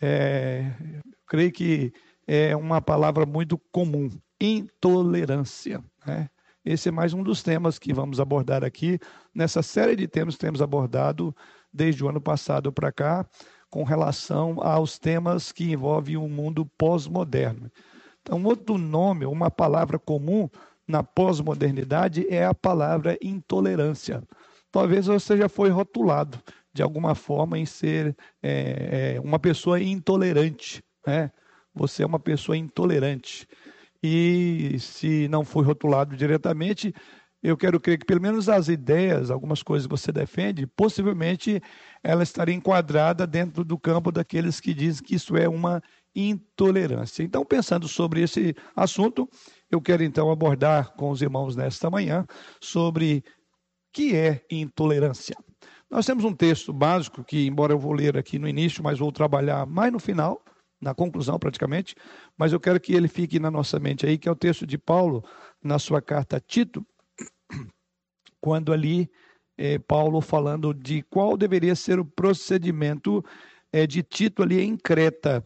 é, creio que é uma palavra muito comum, intolerância. Né? Esse é mais um dos temas que vamos abordar aqui, nessa série de temas que temos abordado desde o ano passado para cá, com relação aos temas que envolvem o mundo pós-moderno. Então, outro nome, uma palavra comum na pós-modernidade é a palavra intolerância. Talvez você já foi rotulado de alguma forma em ser é, é, uma pessoa intolerante, né? Você é uma pessoa intolerante. E se não foi rotulado diretamente, eu quero crer que pelo menos as ideias, algumas coisas que você defende, possivelmente ela estaria enquadrada dentro do campo daqueles que dizem que isso é uma intolerância. Então, pensando sobre esse assunto, eu quero então abordar com os irmãos nesta manhã sobre que é intolerância. Nós temos um texto básico que, embora eu vou ler aqui no início, mas vou trabalhar mais no final, na conclusão praticamente, mas eu quero que ele fique na nossa mente aí, que é o texto de Paulo na sua carta a Tito, quando ali é, Paulo falando de qual deveria ser o procedimento é, de Tito ali em Creta.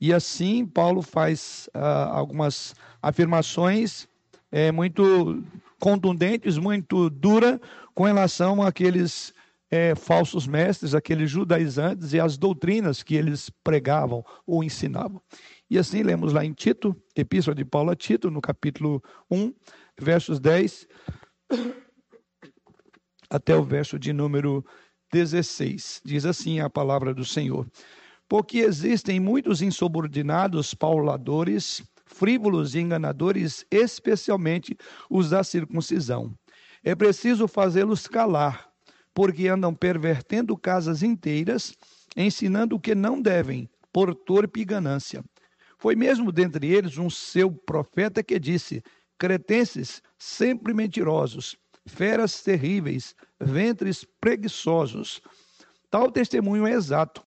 E assim, Paulo faz ah, algumas afirmações é, muito contundentes, muito duras, com relação àqueles é, falsos mestres, aqueles judaizantes e as doutrinas que eles pregavam ou ensinavam. E assim lemos lá em Tito, Epístola de Paulo a Tito, no capítulo 1, versos 10 até o verso de número 16. Diz assim a palavra do Senhor. Porque existem muitos insubordinados pauladores, frívolos e enganadores, especialmente os da circuncisão. É preciso fazê-los calar, porque andam pervertendo casas inteiras, ensinando o que não devem, por torpe ganância. Foi mesmo dentre eles um seu profeta que disse: Cretenses, sempre mentirosos, feras terríveis, ventres preguiçosos. Tal testemunho é exato.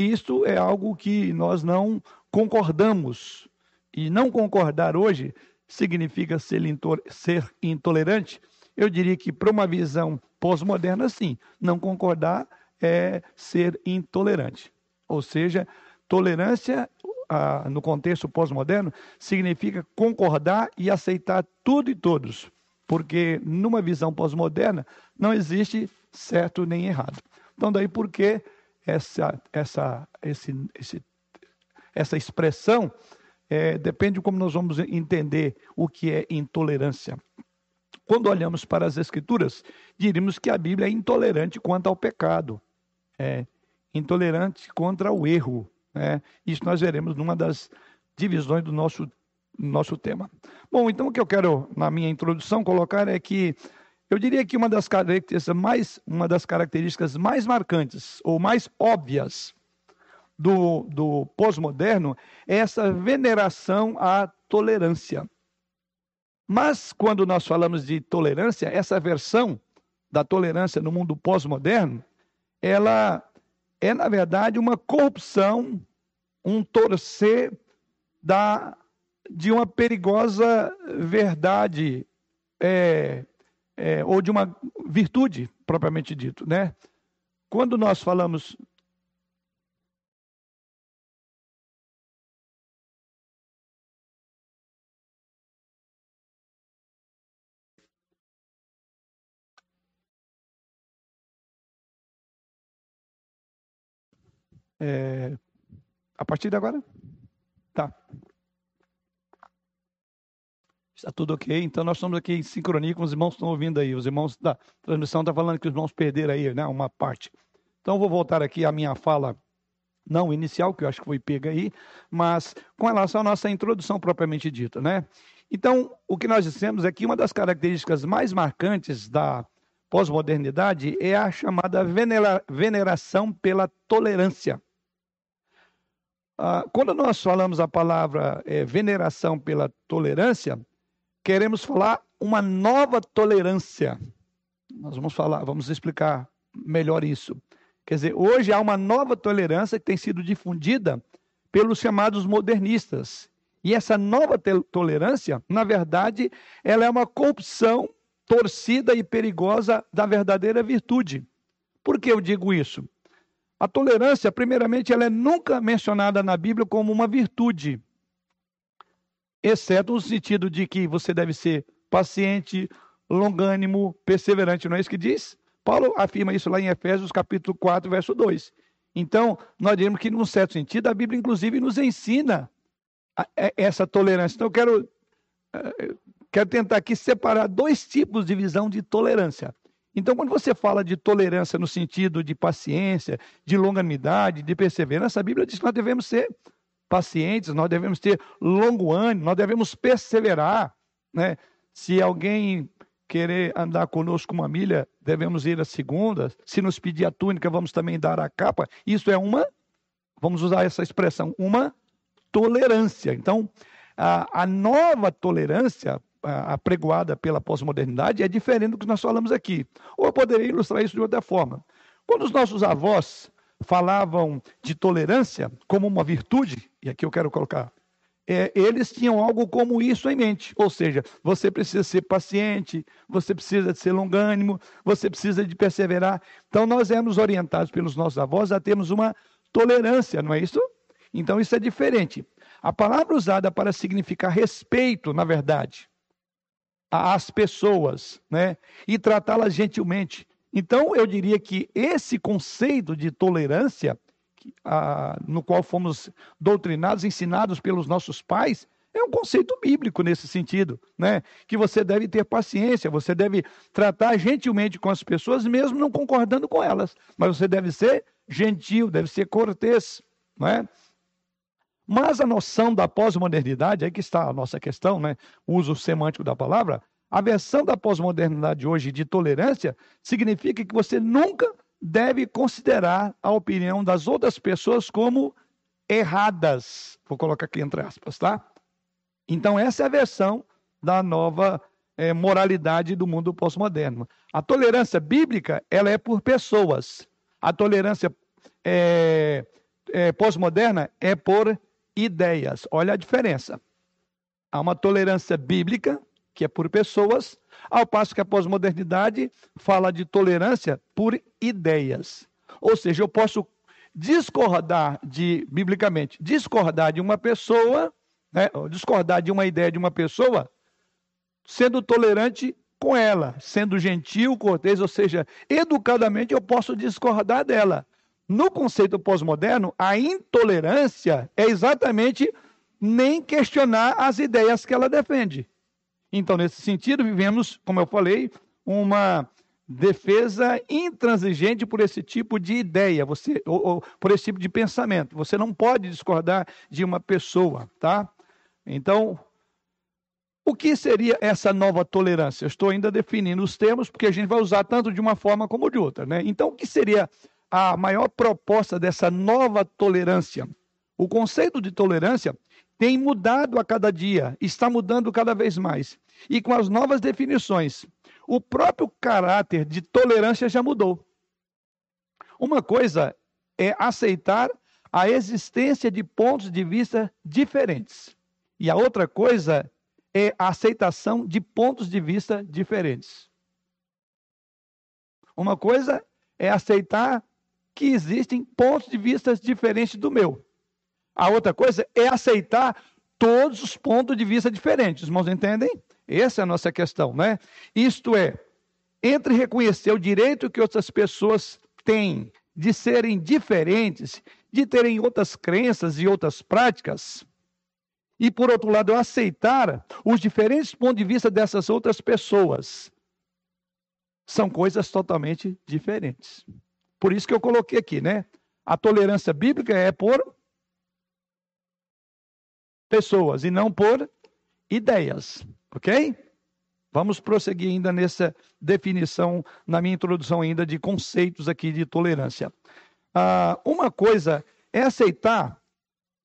E isso é algo que nós não concordamos. E não concordar hoje significa ser, intolerante. Eu diria que, para uma visão pós-moderna, sim. Não concordar é ser intolerante. Ou seja, tolerância, no contexto pós-moderno, significa concordar e aceitar tudo e todos. Porque numa visão pós-moderna não existe certo nem errado. Então, daí por que essa, essa, esse, esse, essa expressão é, depende de como nós vamos entender o que é intolerância. Quando olhamos para as Escrituras, diríamos que a Bíblia é intolerante quanto ao pecado, é intolerante contra o erro. Né? Isso nós veremos numa das divisões do nosso, nosso tema. Bom, então o que eu quero, na minha introdução, colocar é que eu diria que uma das características mais, uma das características mais marcantes ou mais óbvias do, do pós-moderno é essa veneração à tolerância. Mas quando nós falamos de tolerância, essa versão da tolerância no mundo pós-moderno, ela é na verdade uma corrupção, um torcer da de uma perigosa verdade é, é, ou de uma virtude propriamente dito, né? Quando nós falamos É, a partir de agora? Tá. Está tudo ok. Então nós estamos aqui em sincronia com os irmãos que estão ouvindo aí. Os irmãos da transmissão estão falando que os irmãos perderam aí, né? Uma parte. Então vou voltar aqui à minha fala não inicial, que eu acho que foi pega aí, mas com relação à nossa introdução propriamente dita, né? Então, o que nós dissemos é que uma das características mais marcantes da pós-modernidade é a chamada venera veneração pela tolerância. Ah, quando nós falamos a palavra é, veneração pela tolerância, queremos falar uma nova tolerância. Nós vamos falar, vamos explicar melhor isso. Quer dizer, hoje há uma nova tolerância que tem sido difundida pelos chamados modernistas. E essa nova tolerância, na verdade, ela é uma corrupção torcida e perigosa da verdadeira virtude. Por que eu digo isso? A tolerância, primeiramente, ela é nunca mencionada na Bíblia como uma virtude, exceto no sentido de que você deve ser paciente, longânimo, perseverante, não é isso que diz? Paulo afirma isso lá em Efésios capítulo 4, verso 2. Então, nós diremos que, num certo sentido, a Bíblia, inclusive, nos ensina essa tolerância. Então, eu quero, eh, quero tentar aqui separar dois tipos de visão de tolerância. Então, quando você fala de tolerância no sentido de paciência, de longanimidade, de perseverança, a Bíblia diz que nós devemos ser pacientes, nós devemos ter longo ânimo, nós devemos perseverar. Né? Se alguém querer andar conosco uma milha, devemos ir a segunda. Se nos pedir a túnica, vamos também dar a capa. Isso é uma, vamos usar essa expressão, uma tolerância. Então, a, a nova tolerância apregoada pela pós-modernidade é diferente do que nós falamos aqui. Ou eu poderia ilustrar isso de outra forma. Quando os nossos avós falavam de tolerância como uma virtude, e aqui eu quero colocar, é, eles tinham algo como isso em mente. Ou seja, você precisa ser paciente, você precisa ser longânimo, você precisa de perseverar. Então nós éramos orientados pelos nossos avós a termos uma tolerância, não é isso? Então isso é diferente. A palavra usada para significar respeito, na verdade, às pessoas, né? E tratá-las gentilmente. Então, eu diria que esse conceito de tolerância, no qual fomos doutrinados, ensinados pelos nossos pais, é um conceito bíblico nesse sentido, né? Que você deve ter paciência, você deve tratar gentilmente com as pessoas, mesmo não concordando com elas, mas você deve ser gentil, deve ser cortês, não é? Mas a noção da pós-modernidade, aí que está a nossa questão, né? o uso semântico da palavra, a versão da pós-modernidade hoje de tolerância significa que você nunca deve considerar a opinião das outras pessoas como erradas. Vou colocar aqui entre aspas, tá? Então, essa é a versão da nova é, moralidade do mundo pós-moderno. A tolerância bíblica, ela é por pessoas. A tolerância é, é, pós-moderna é por ideias. Olha a diferença. Há uma tolerância bíblica, que é por pessoas, ao passo que a pós-modernidade fala de tolerância por ideias. Ou seja, eu posso discordar de, biblicamente, discordar de uma pessoa, né, discordar de uma ideia de uma pessoa, sendo tolerante com ela, sendo gentil, cortês, ou seja, educadamente eu posso discordar dela. No conceito pós-moderno, a intolerância é exatamente nem questionar as ideias que ela defende. Então, nesse sentido, vivemos, como eu falei, uma defesa intransigente por esse tipo de ideia, você, ou, ou, por esse tipo de pensamento. Você não pode discordar de uma pessoa, tá? Então, o que seria essa nova tolerância? Eu estou ainda definindo os termos, porque a gente vai usar tanto de uma forma como de outra, né? Então, o que seria a maior proposta dessa nova tolerância? O conceito de tolerância tem mudado a cada dia, está mudando cada vez mais. E com as novas definições, o próprio caráter de tolerância já mudou. Uma coisa é aceitar a existência de pontos de vista diferentes. E a outra coisa é a aceitação de pontos de vista diferentes. Uma coisa é aceitar que existem pontos de vista diferentes do meu. A outra coisa é aceitar todos os pontos de vista diferentes. Os irmãos entendem? Essa é a nossa questão, né? Isto é, entre reconhecer o direito que outras pessoas têm de serem diferentes, de terem outras crenças e outras práticas, e por outro lado, aceitar os diferentes pontos de vista dessas outras pessoas, são coisas totalmente diferentes. Por isso que eu coloquei aqui, né? A tolerância bíblica é por pessoas e não por ideias. Ok? Vamos prosseguir ainda nessa definição, na minha introdução ainda, de conceitos aqui de tolerância. Ah, uma coisa é aceitar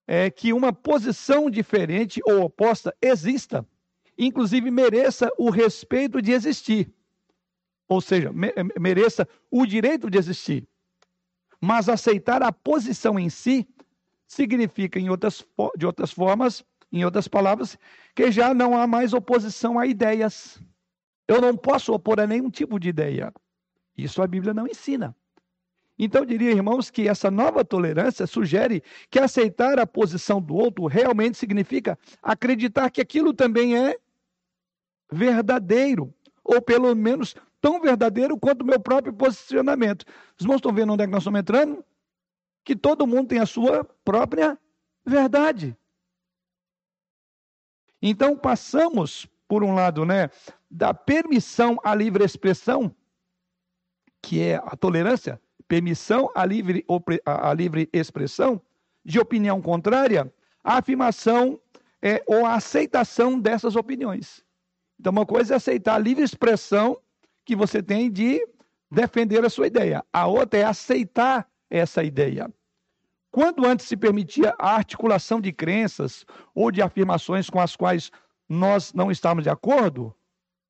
é, que uma posição diferente ou oposta exista, inclusive mereça o respeito de existir. Ou seja, me, mereça o direito de existir. Mas aceitar a posição em si significa, em outras, de outras formas, em outras palavras, que já não há mais oposição a ideias. Eu não posso opor a nenhum tipo de ideia. Isso a Bíblia não ensina. Então, eu diria, irmãos, que essa nova tolerância sugere que aceitar a posição do outro realmente significa acreditar que aquilo também é verdadeiro, ou pelo menos tão verdadeiro quanto o meu próprio posicionamento. Os irmãos estão vendo onde é que nós estamos entrando? Que todo mundo tem a sua própria verdade. Então passamos, por um lado, né, da permissão à livre expressão, que é a tolerância, permissão à livre, à livre expressão, de opinião contrária, à afirmação é, ou a aceitação dessas opiniões. Então, uma coisa é aceitar a livre expressão que você tem de defender a sua ideia, a outra é aceitar essa ideia. Quando antes se permitia a articulação de crenças ou de afirmações com as quais nós não estávamos de acordo,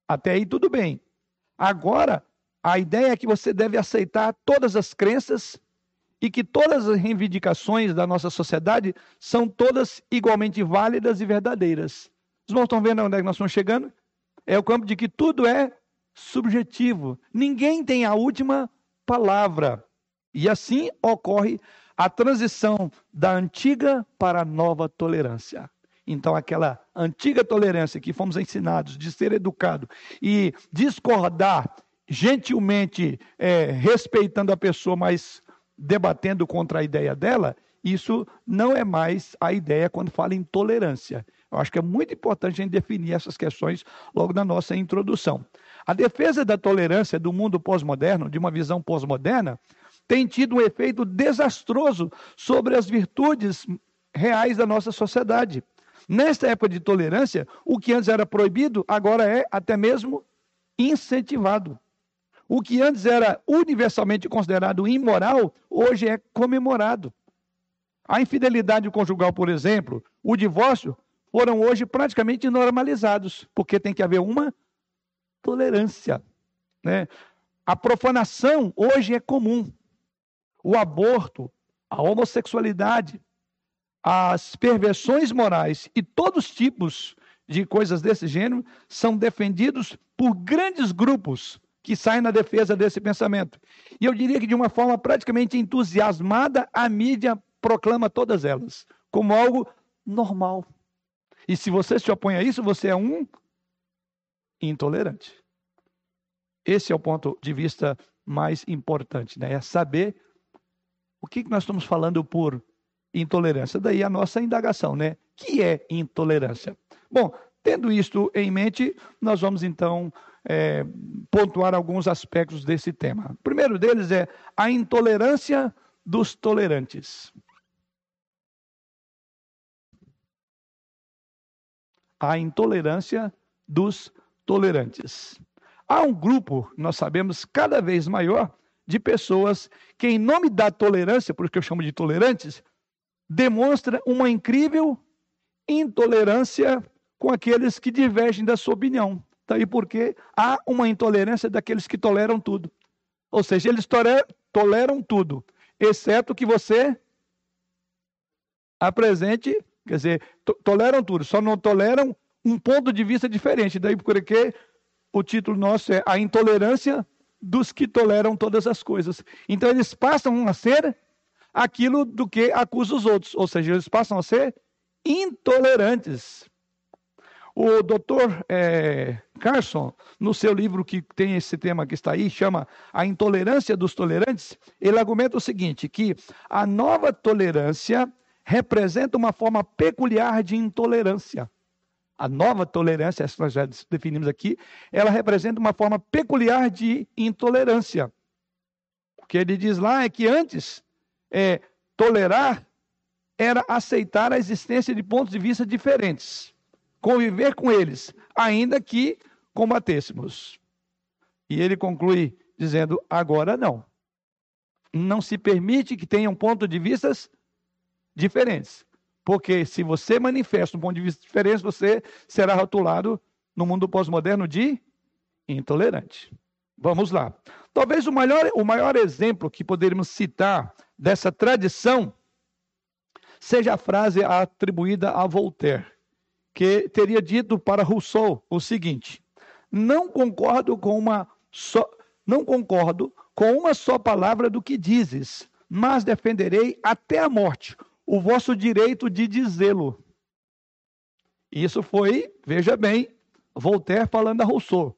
até aí tudo bem. Agora, a ideia é que você deve aceitar todas as crenças e que todas as reivindicações da nossa sociedade são todas igualmente válidas e verdadeiras. Os irmãos estão vendo onde é que nós estamos chegando? É o campo de que tudo é subjetivo. Ninguém tem a última palavra. E assim ocorre a transição da antiga para a nova tolerância. Então, aquela antiga tolerância que fomos ensinados de ser educado e discordar gentilmente, é, respeitando a pessoa, mas debatendo contra a ideia dela, isso não é mais a ideia quando fala em tolerância. Eu acho que é muito importante a gente definir essas questões logo na nossa introdução. A defesa da tolerância do mundo pós-moderno, de uma visão pós-moderna, tem tido um efeito desastroso sobre as virtudes reais da nossa sociedade. Nesta época de tolerância, o que antes era proibido, agora é até mesmo incentivado. O que antes era universalmente considerado imoral, hoje é comemorado. A infidelidade conjugal, por exemplo, o divórcio, foram hoje praticamente normalizados, porque tem que haver uma tolerância. Né? A profanação hoje é comum o aborto, a homossexualidade, as perversões morais e todos os tipos de coisas desse gênero são defendidos por grandes grupos que saem na defesa desse pensamento. E eu diria que de uma forma praticamente entusiasmada, a mídia proclama todas elas como algo normal. E se você se opõe a isso, você é um intolerante. Esse é o ponto de vista mais importante, né? É saber o que nós estamos falando por intolerância. Daí a nossa indagação, né? Que é intolerância? Bom, tendo isto em mente, nós vamos então é, pontuar alguns aspectos desse tema. O primeiro deles é a intolerância dos tolerantes. A intolerância dos tolerantes. Há um grupo, nós sabemos, cada vez maior de pessoas que, em nome da tolerância, porque eu chamo de tolerantes, demonstra uma incrível intolerância com aqueles que divergem da sua opinião. Daí porque há uma intolerância daqueles que toleram tudo. Ou seja, eles toleram tudo, exceto que você apresente, quer dizer, toleram tudo, só não toleram um ponto de vista diferente. Daí porque o título nosso é A Intolerância dos que toleram todas as coisas. Então eles passam a ser aquilo do que acusa os outros, ou seja, eles passam a ser intolerantes. O doutor é, Carson, no seu livro que tem esse tema que está aí, chama A Intolerância dos Tolerantes, ele argumenta o seguinte: que a nova tolerância representa uma forma peculiar de intolerância. A nova tolerância, essa nós já definimos aqui, ela representa uma forma peculiar de intolerância. O que ele diz lá é que antes, é, tolerar era aceitar a existência de pontos de vista diferentes conviver com eles, ainda que combatêssemos. E ele conclui dizendo: agora não. Não se permite que tenham pontos de vista diferentes. Porque se você manifesta um ponto de vista diferente, você será rotulado no mundo pós-moderno de intolerante. Vamos lá. Talvez o maior, o maior exemplo que poderíamos citar dessa tradição seja a frase atribuída a Voltaire, que teria dito para Rousseau o seguinte: não concordo com uma só, não concordo com uma só palavra do que dizes, mas defenderei até a morte o vosso direito de dizê-lo. Isso foi, veja bem, Voltaire falando a Rousseau.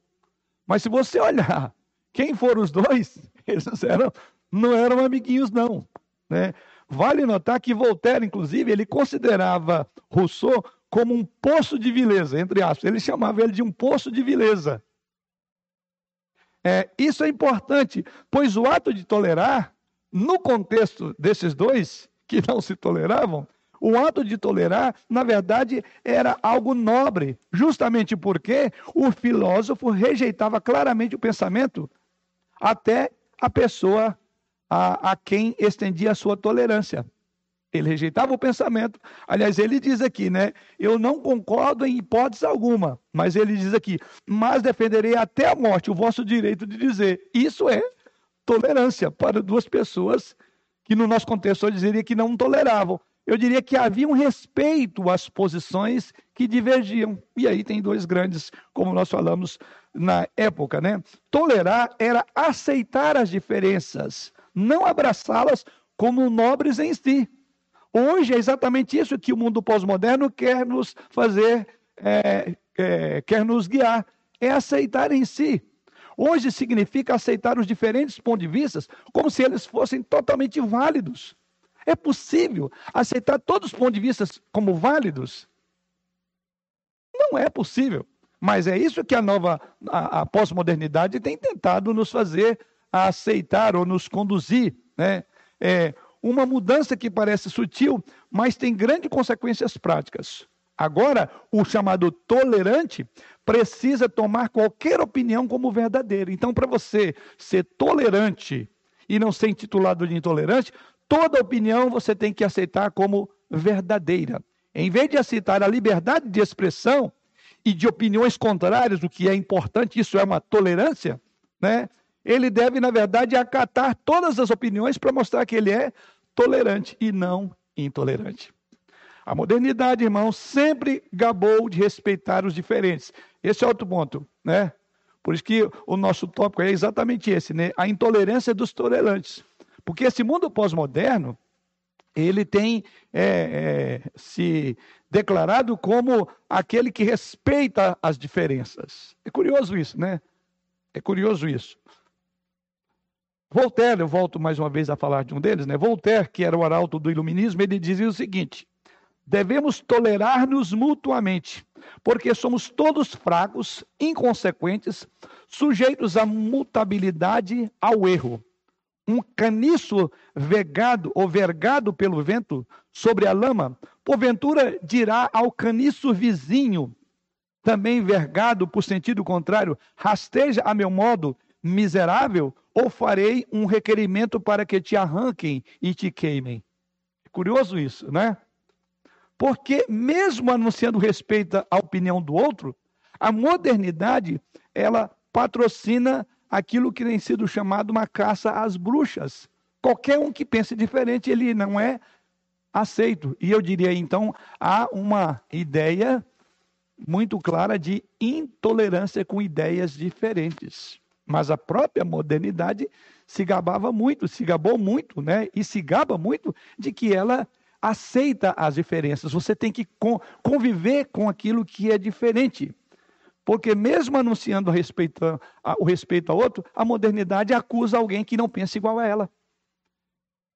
Mas se você olhar quem foram os dois, eles eram, não eram amiguinhos, não. Né? Vale notar que Voltaire, inclusive, ele considerava Rousseau como um poço de vileza, entre aspas. Ele chamava ele de um poço de vileza. É, isso é importante, pois o ato de tolerar, no contexto desses dois, que não se toleravam, o ato de tolerar, na verdade, era algo nobre, justamente porque o filósofo rejeitava claramente o pensamento até a pessoa a, a quem estendia a sua tolerância. Ele rejeitava o pensamento. Aliás, ele diz aqui, né? Eu não concordo em hipótese alguma. Mas ele diz aqui: Mas defenderei até a morte o vosso direito de dizer. Isso é tolerância para duas pessoas que, no nosso contexto, eu diria que não toleravam. Eu diria que havia um respeito às posições que divergiam. E aí tem dois grandes, como nós falamos na época, né? Tolerar era aceitar as diferenças, não abraçá-las como nobres em si. Hoje é exatamente isso que o mundo pós-moderno quer nos fazer, é, é, quer nos guiar, é aceitar em si. Hoje significa aceitar os diferentes pontos de vista como se eles fossem totalmente válidos. É possível aceitar todos os pontos de vista como válidos? Não é possível. Mas é isso que a nova, a, a pós-modernidade tem tentado nos fazer aceitar ou nos conduzir. Né? É, uma mudança que parece sutil, mas tem grandes consequências práticas. Agora, o chamado tolerante precisa tomar qualquer opinião como verdadeira. Então, para você ser tolerante e não ser intitulado de intolerante, toda opinião você tem que aceitar como verdadeira. Em vez de aceitar a liberdade de expressão e de opiniões contrárias, o que é importante, isso é uma tolerância, né? ele deve, na verdade, acatar todas as opiniões para mostrar que ele é tolerante e não intolerante. A modernidade, irmão, sempre gabou de respeitar os diferentes. Esse é outro ponto, né? Por isso que o nosso tópico é exatamente esse, né? A intolerância dos tolerantes. Porque esse mundo pós-moderno, ele tem é, é, se declarado como aquele que respeita as diferenças. É curioso isso, né? É curioso isso. Voltaire, eu volto mais uma vez a falar de um deles, né? Voltaire, que era o arauto do iluminismo, ele dizia o seguinte: devemos tolerar-nos mutuamente, porque somos todos fracos, inconsequentes, sujeitos à mutabilidade, ao erro. Um caniço vegado ou vergado pelo vento sobre a lama, porventura dirá ao caniço vizinho, também vergado por sentido contrário, rasteja a meu modo miserável, ou farei um requerimento para que te arranquem e te queimem. É curioso isso, né? Porque, mesmo anunciando respeito à opinião do outro, a modernidade, ela patrocina aquilo que tem sido chamado uma caça às bruxas. Qualquer um que pense diferente, ele não é aceito. E eu diria, então, há uma ideia muito clara de intolerância com ideias diferentes. Mas a própria modernidade se gabava muito, se gabou muito, né? E se gaba muito de que ela aceita as diferenças, você tem que conviver com aquilo que é diferente. Porque mesmo anunciando respeito a, o respeito a outro, a modernidade acusa alguém que não pensa igual a ela.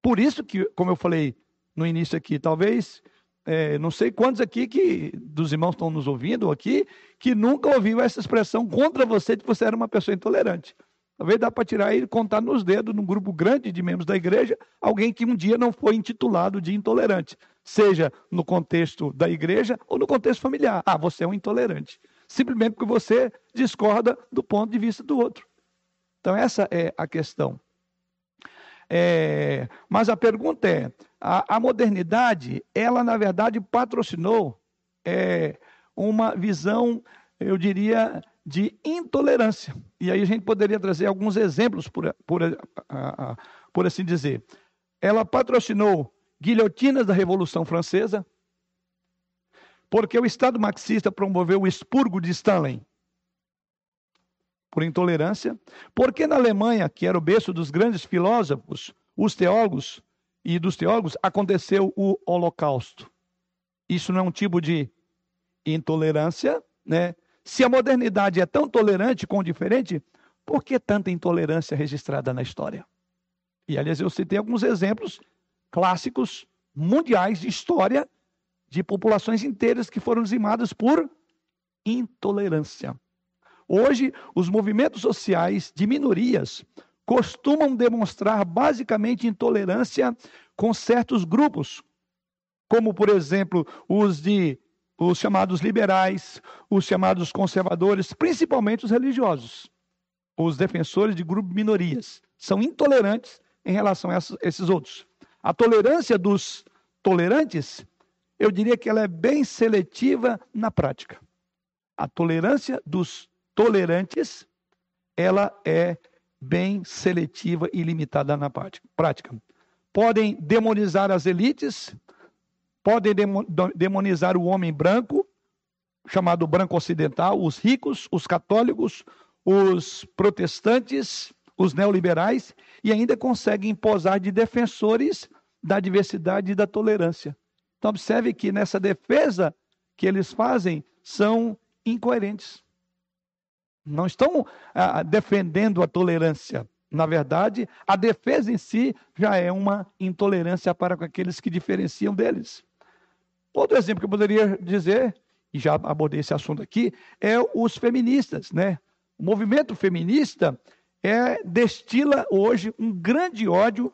Por isso que, como eu falei no início aqui, talvez, é, não sei quantos aqui que dos irmãos estão nos ouvindo aqui, que nunca ouviu essa expressão contra você de que você era uma pessoa intolerante. Talvez dá para tirar e contar nos dedos, num grupo grande de membros da igreja, alguém que um dia não foi intitulado de intolerante, seja no contexto da igreja ou no contexto familiar. Ah, você é um intolerante. Simplesmente porque você discorda do ponto de vista do outro. Então, essa é a questão. É, mas a pergunta é: a, a, modernidade, ela na verdade patrocinou é, uma visão, eu diria, de intolerância. E aí a gente poderia trazer alguns exemplos, por, por, por assim dizer. Ela patrocinou guilhotinas da Revolução Francesa, porque o Estado marxista promoveu o expurgo de Stalin por intolerância, porque na Alemanha, que era o berço dos grandes filósofos, os teólogos e dos teólogos, aconteceu o Holocausto. Isso não é um tipo de intolerância, né? Se a modernidade é tão tolerante com o diferente, por que tanta intolerância registrada na história? E, aliás, eu citei alguns exemplos clássicos mundiais de história de populações inteiras que foram dizimadas por intolerância. Hoje, os movimentos sociais de minorias costumam demonstrar basicamente intolerância com certos grupos, como, por exemplo, os de os chamados liberais, os chamados conservadores, principalmente os religiosos, os defensores de grupos de minorias, são intolerantes em relação a esses outros. A tolerância dos tolerantes, eu diria que ela é bem seletiva na prática. A tolerância dos tolerantes, ela é bem seletiva e limitada na prática. Podem demonizar as elites, podem demonizar o homem branco, chamado branco ocidental, os ricos, os católicos, os protestantes, os neoliberais, e ainda conseguem posar de defensores da diversidade e da tolerância. Então, observe que nessa defesa que eles fazem são incoerentes. Não estão ah, defendendo a tolerância. Na verdade, a defesa em si já é uma intolerância para aqueles que diferenciam deles. Outro exemplo que eu poderia dizer, e já abordei esse assunto aqui, é os feministas, né? O movimento feminista é, destila hoje um grande ódio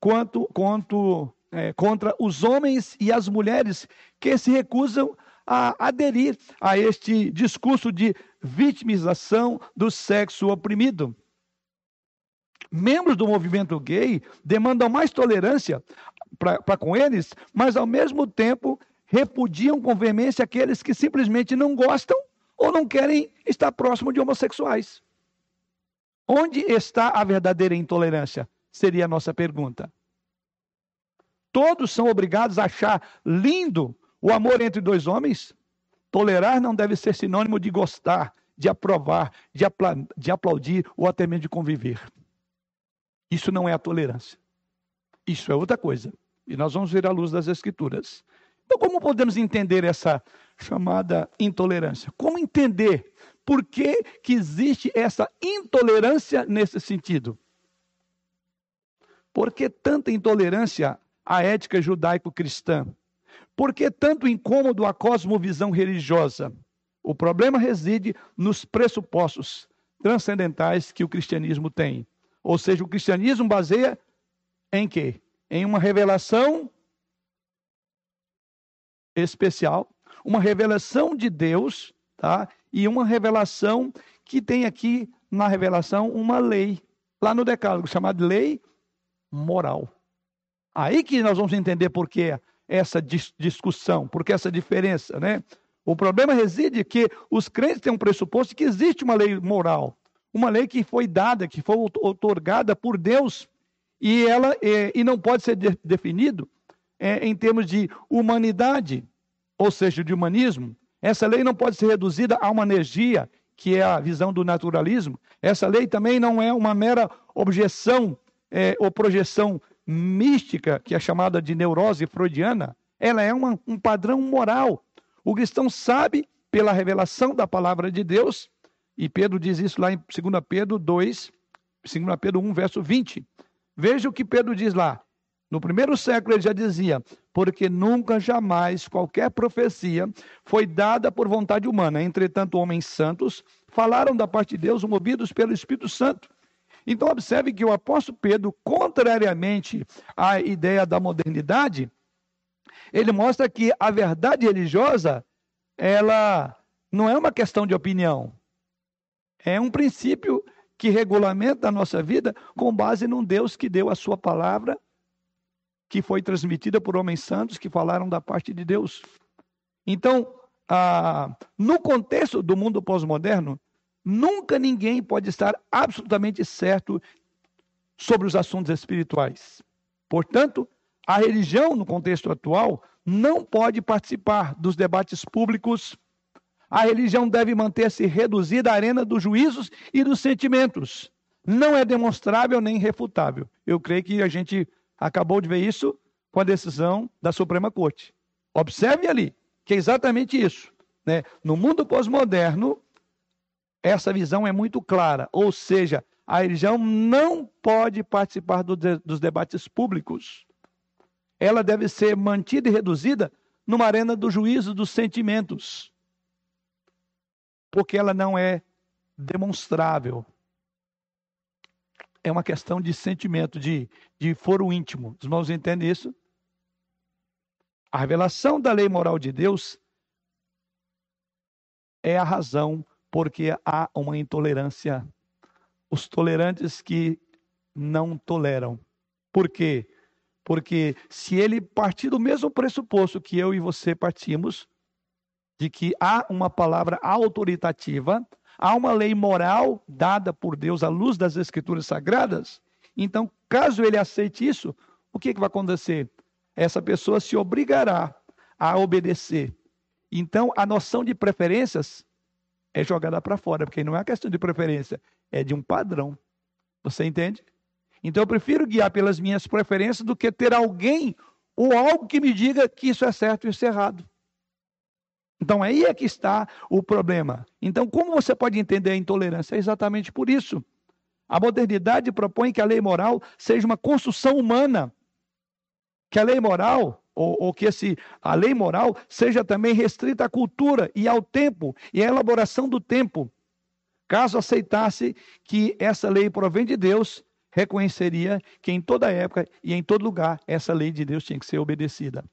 quanto, quanto, é, contra os homens e as mulheres que se recusam a aderir a este discurso de vitimização do sexo oprimido. Membros do movimento gay demandam mais tolerância para com eles, mas ao mesmo tempo repudiam com veemência aqueles que simplesmente não gostam ou não querem estar próximo de homossexuais. Onde está a verdadeira intolerância? Seria a nossa pergunta. Todos são obrigados a achar lindo o amor entre dois homens? Tolerar não deve ser sinônimo de gostar, de aprovar, de, de aplaudir ou até mesmo de conviver. Isso não é a tolerância. Isso é outra coisa. E nós vamos ver à luz das Escrituras. Então, como podemos entender essa chamada intolerância? Como entender Por que, que existe essa intolerância nesse sentido? Por que tanta intolerância à ética judaico-cristã? Por que tanto incômodo à cosmovisão religiosa? O problema reside nos pressupostos transcendentais que o cristianismo tem. Ou seja, o cristianismo baseia em quê? Em uma revelação especial, uma revelação de Deus, tá? E uma revelação que tem aqui na revelação uma lei, lá no decálogo, chamada lei moral. Aí que nós vamos entender por que essa discussão, por que essa diferença, né? O problema reside que os crentes têm um pressuposto que existe uma lei moral, uma lei que foi dada, que foi otorgada por Deus, e ela e não pode ser de, definido é, em termos de humanidade, ou seja, de humanismo. Essa lei não pode ser reduzida a uma energia, que é a visão do naturalismo. Essa lei também não é uma mera objeção é, ou projeção mística, que é chamada de neurose freudiana. Ela é uma, um padrão moral o cristão sabe pela revelação da palavra de Deus, e Pedro diz isso lá em 2 Pedro 2, 2 Pedro 1, verso 20. Veja o que Pedro diz lá. No primeiro século ele já dizia: porque nunca, jamais, qualquer profecia foi dada por vontade humana. Entretanto, homens santos falaram da parte de Deus, movidos pelo Espírito Santo. Então, observe que o apóstolo Pedro, contrariamente à ideia da modernidade, ele mostra que a verdade religiosa, ela não é uma questão de opinião. É um princípio que regulamenta a nossa vida com base num Deus que deu a sua palavra, que foi transmitida por homens santos que falaram da parte de Deus. Então, ah, no contexto do mundo pós-moderno, nunca ninguém pode estar absolutamente certo sobre os assuntos espirituais. Portanto, a religião, no contexto atual, não pode participar dos debates públicos. A religião deve manter-se reduzida à arena dos juízos e dos sentimentos. Não é demonstrável nem refutável. Eu creio que a gente acabou de ver isso com a decisão da Suprema Corte. Observe ali, que é exatamente isso. Né? No mundo pós-moderno, essa visão é muito clara. Ou seja, a religião não pode participar do de, dos debates públicos ela deve ser mantida e reduzida numa arena do juízo dos sentimentos. Porque ela não é demonstrável. É uma questão de sentimento, de, de foro íntimo. Os irmãos entendem isso? A revelação da lei moral de Deus é a razão porque há uma intolerância. Os tolerantes que não toleram. Por quê? Porque se ele partir do mesmo pressuposto que eu e você partimos, de que há uma palavra autoritativa, há uma lei moral dada por Deus à luz das Escrituras Sagradas, então, caso ele aceite isso, o que, que vai acontecer? Essa pessoa se obrigará a obedecer. Então, a noção de preferências é jogada para fora, porque não é uma questão de preferência, é de um padrão. Você entende? Então eu prefiro guiar pelas minhas preferências do que ter alguém ou algo que me diga que isso é certo e isso é errado. Então aí é que está o problema. Então, como você pode entender a intolerância? É exatamente por isso. A modernidade propõe que a lei moral seja uma construção humana. Que a lei moral, ou, ou, que esse, a lei moral seja também restrita à cultura e ao tempo e à elaboração do tempo. Caso aceitasse que essa lei provém de Deus, reconheceria que em toda época e em todo lugar essa lei de Deus tinha que ser obedecida.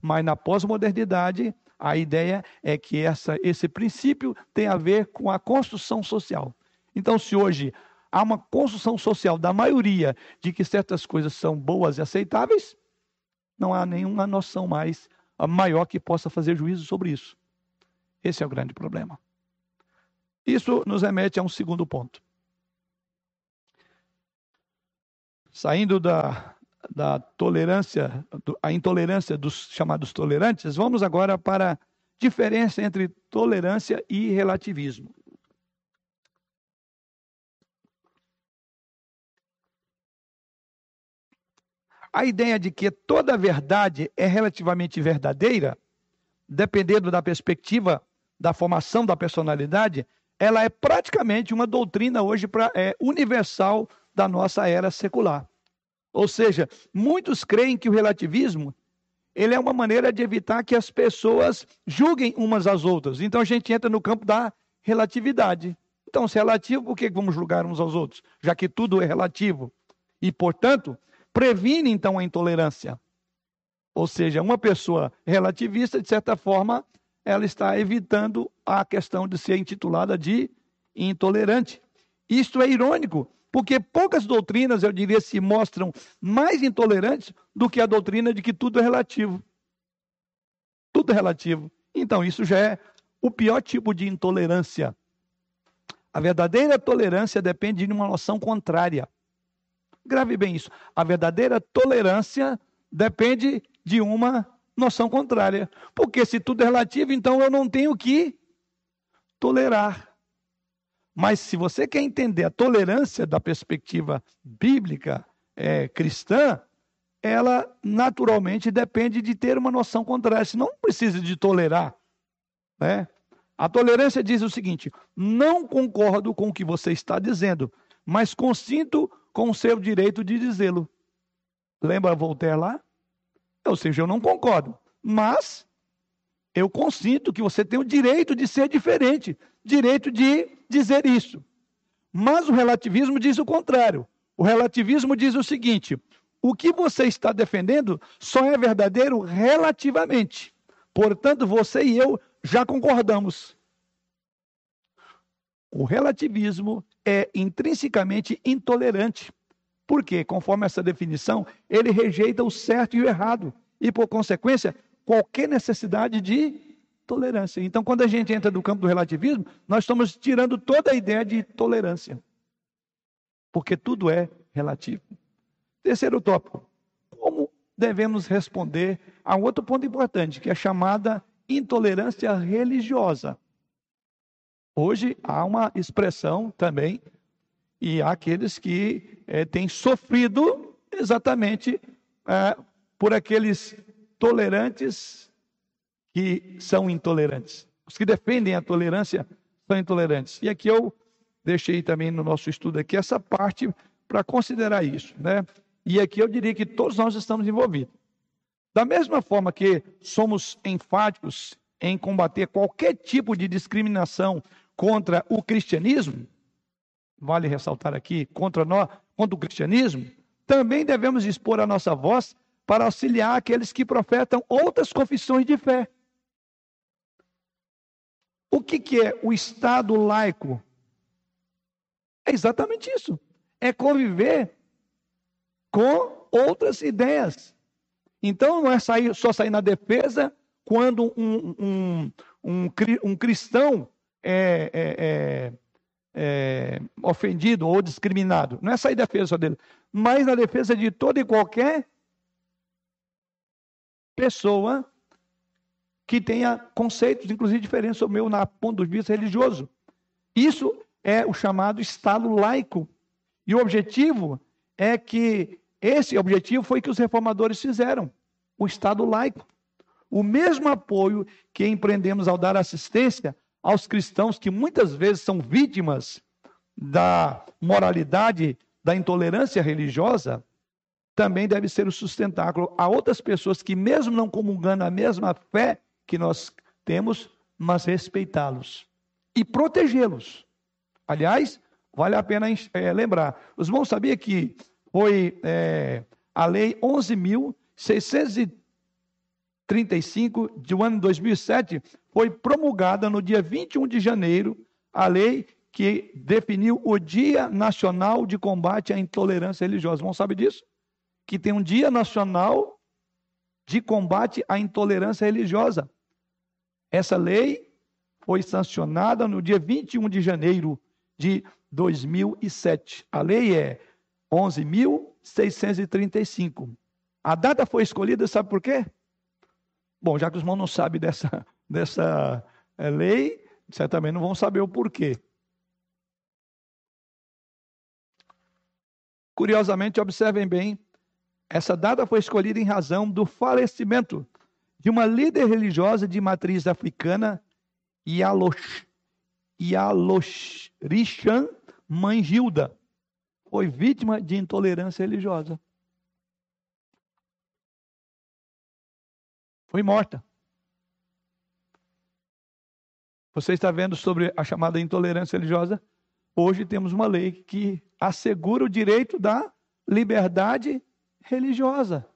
Mas na pós-modernidade, a ideia é que essa, esse princípio tem a ver com a construção social. Então, se hoje há uma construção social da maioria de que certas coisas são boas e aceitáveis, não há nenhuma noção mais maior que possa fazer juízo sobre isso. Esse é o grande problema. Isso nos remete a um segundo ponto. saindo da, da tolerância, a intolerância dos chamados tolerantes, vamos agora para a diferença entre tolerância e relativismo. A ideia de que toda verdade é relativamente verdadeira, dependendo da perspectiva da formação da personalidade, ela é praticamente uma doutrina hoje pra, é, universal da nossa era secular. Ou seja, muitos creem que o relativismo ele é uma maneira de evitar que as pessoas julguem umas às outras. Então a gente entra no campo da relatividade. Então, se é relativo, por que vamos julgar uns aos outros? Já que tudo é relativo. E, portanto, previne então a intolerância. Ou seja, uma pessoa relativista, de certa forma, ela está evitando a questão de ser intitulada de intolerante. Isto é irônico, porque poucas doutrinas, eu diria, se mostram mais intolerantes do que a doutrina de que tudo é relativo. Tudo é relativo. Então, isso já é o pior tipo de intolerância. A verdadeira tolerância depende de uma noção contrária. Grave bem isso. A verdadeira tolerância depende de uma noção contrária. Porque se tudo é relativo, então eu não tenho que tolerar. Mas se você quer entender a tolerância da perspectiva bíblica é, cristã, ela naturalmente depende de ter uma noção contrária. Se não precisa de tolerar. Né? A tolerância diz o seguinte: não concordo com o que você está dizendo, mas consinto com o seu direito de dizê-lo. Lembra Voltaire lá? Ou seja, eu não concordo, mas eu consinto que você tem o direito de ser diferente, direito de dizer isso. Mas o relativismo diz o contrário. O relativismo diz o seguinte: o que você está defendendo só é verdadeiro relativamente. Portanto, você e eu já concordamos. O relativismo é intrinsecamente intolerante. Porque, conforme essa definição, ele rejeita o certo e o errado. E, por consequência, qualquer necessidade de tolerância. Então, quando a gente entra no campo do relativismo, nós estamos tirando toda a ideia de tolerância. Porque tudo é relativo. Terceiro tópico. Como devemos responder a um outro ponto importante, que é a chamada intolerância religiosa. Hoje há uma expressão também, e há aqueles que é, têm sofrido exatamente é, por aqueles tolerantes que são intolerantes. Os que defendem a tolerância são intolerantes. E aqui eu deixei também no nosso estudo aqui essa parte para considerar isso, né? E aqui eu diria que todos nós estamos envolvidos. Da mesma forma que somos enfáticos em combater qualquer tipo de discriminação contra o cristianismo, vale ressaltar aqui, contra nós, contra o cristianismo, também devemos expor a nossa voz para auxiliar aqueles que profetam outras confissões de fé. O que, que é o Estado laico? É exatamente isso. É conviver com outras ideias. Então não é sair, só sair na defesa quando um, um, um, um cristão é, é, é, é, ofendido ou discriminado. Não é sair na defesa dele, mas na defesa de toda e qualquer pessoa que tenha conceitos, inclusive diferentes sobre o meu, na ponto de vista religioso. Isso é o chamado Estado laico. E o objetivo é que esse objetivo foi que os reformadores fizeram o Estado laico. O mesmo apoio que empreendemos ao dar assistência aos cristãos que muitas vezes são vítimas da moralidade, da intolerância religiosa, também deve ser o sustentáculo a outras pessoas que, mesmo não comungando a mesma fé que nós temos, mas respeitá-los e protegê-los. Aliás, vale a pena é, lembrar: os irmãos sabiam que foi é, a lei 11.000 635 do ano 2007 foi promulgada no dia 21 de janeiro a lei que definiu o Dia Nacional de Combate à Intolerância Religiosa. Vão saber disso? Que tem um Dia Nacional de Combate à Intolerância Religiosa. Essa lei foi sancionada no dia 21 de janeiro de 2007. A lei é 11.635. A data foi escolhida, sabe por quê? Bom, já que os irmãos não sabem dessa, dessa é, lei, certamente não vão saber o porquê. Curiosamente, observem bem, essa data foi escolhida em razão do falecimento de uma líder religiosa de matriz africana, Yalosh, Yaloshrichan, mãe Gilda, foi vítima de intolerância religiosa. Foi morta. Você está vendo sobre a chamada intolerância religiosa? Hoje temos uma lei que assegura o direito da liberdade religiosa.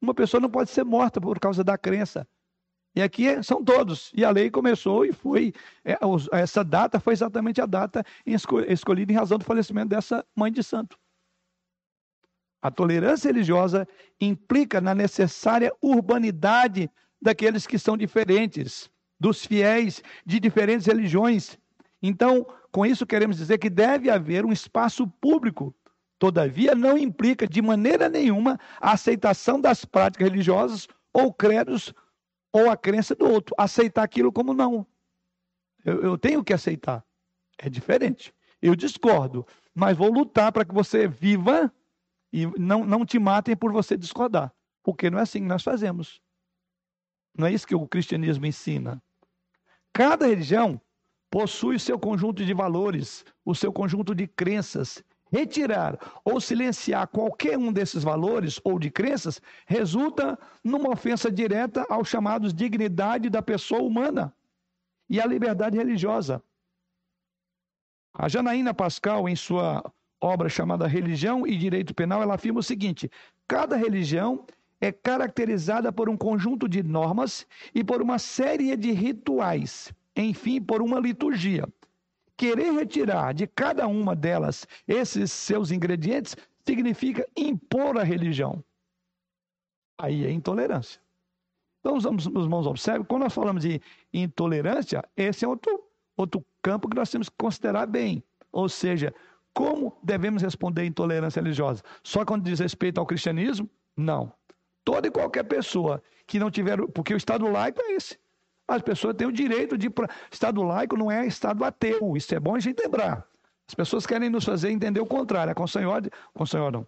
Uma pessoa não pode ser morta por causa da crença. E aqui são todos. E a lei começou e foi. É, essa data foi exatamente a data escolhida em razão do falecimento dessa mãe de santo. A tolerância religiosa implica na necessária urbanidade daqueles que são diferentes, dos fiéis de diferentes religiões. Então, com isso queremos dizer que deve haver um espaço público. Todavia, não implica de maneira nenhuma a aceitação das práticas religiosas ou credos ou a crença do outro. Aceitar aquilo como não. Eu, eu tenho que aceitar. É diferente. Eu discordo, mas vou lutar para que você viva e não, não te matem por você discordar. Porque não é assim que nós fazemos. Não é isso que o cristianismo ensina. Cada religião possui o seu conjunto de valores, o seu conjunto de crenças. Retirar ou silenciar qualquer um desses valores ou de crenças resulta numa ofensa direta aos chamados dignidade da pessoa humana e à liberdade religiosa. A Janaína Pascal, em sua obra chamada Religião e Direito Penal, ela afirma o seguinte: cada religião é caracterizada por um conjunto de normas e por uma série de rituais, enfim, por uma liturgia. Querer retirar de cada uma delas esses seus ingredientes significa impor a religião. Aí é intolerância. Então, os irmãos observem, quando nós falamos de intolerância, esse é outro, outro campo que nós temos que considerar bem. Ou seja, como devemos responder à intolerância religiosa? Só quando diz respeito ao cristianismo? Não. Toda e qualquer pessoa que não tiver. Porque o Estado laico é esse. As pessoas têm o direito de. Estado laico não é Estado ateu. Isso é bom a gente lembrar. As pessoas querem nos fazer entender o contrário. A Constituição não.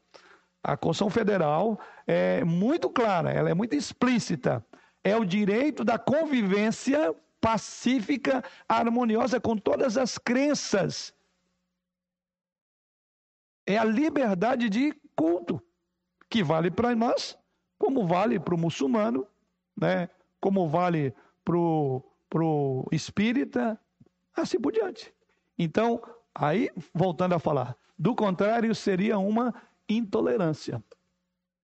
A Constituição Federal é muito clara, ela é muito explícita. É o direito da convivência pacífica, harmoniosa com todas as crenças é a liberdade de culto, que vale para nós, como vale para o muçulmano, né? como vale para o espírita, assim por diante. Então, aí, voltando a falar, do contrário, seria uma intolerância.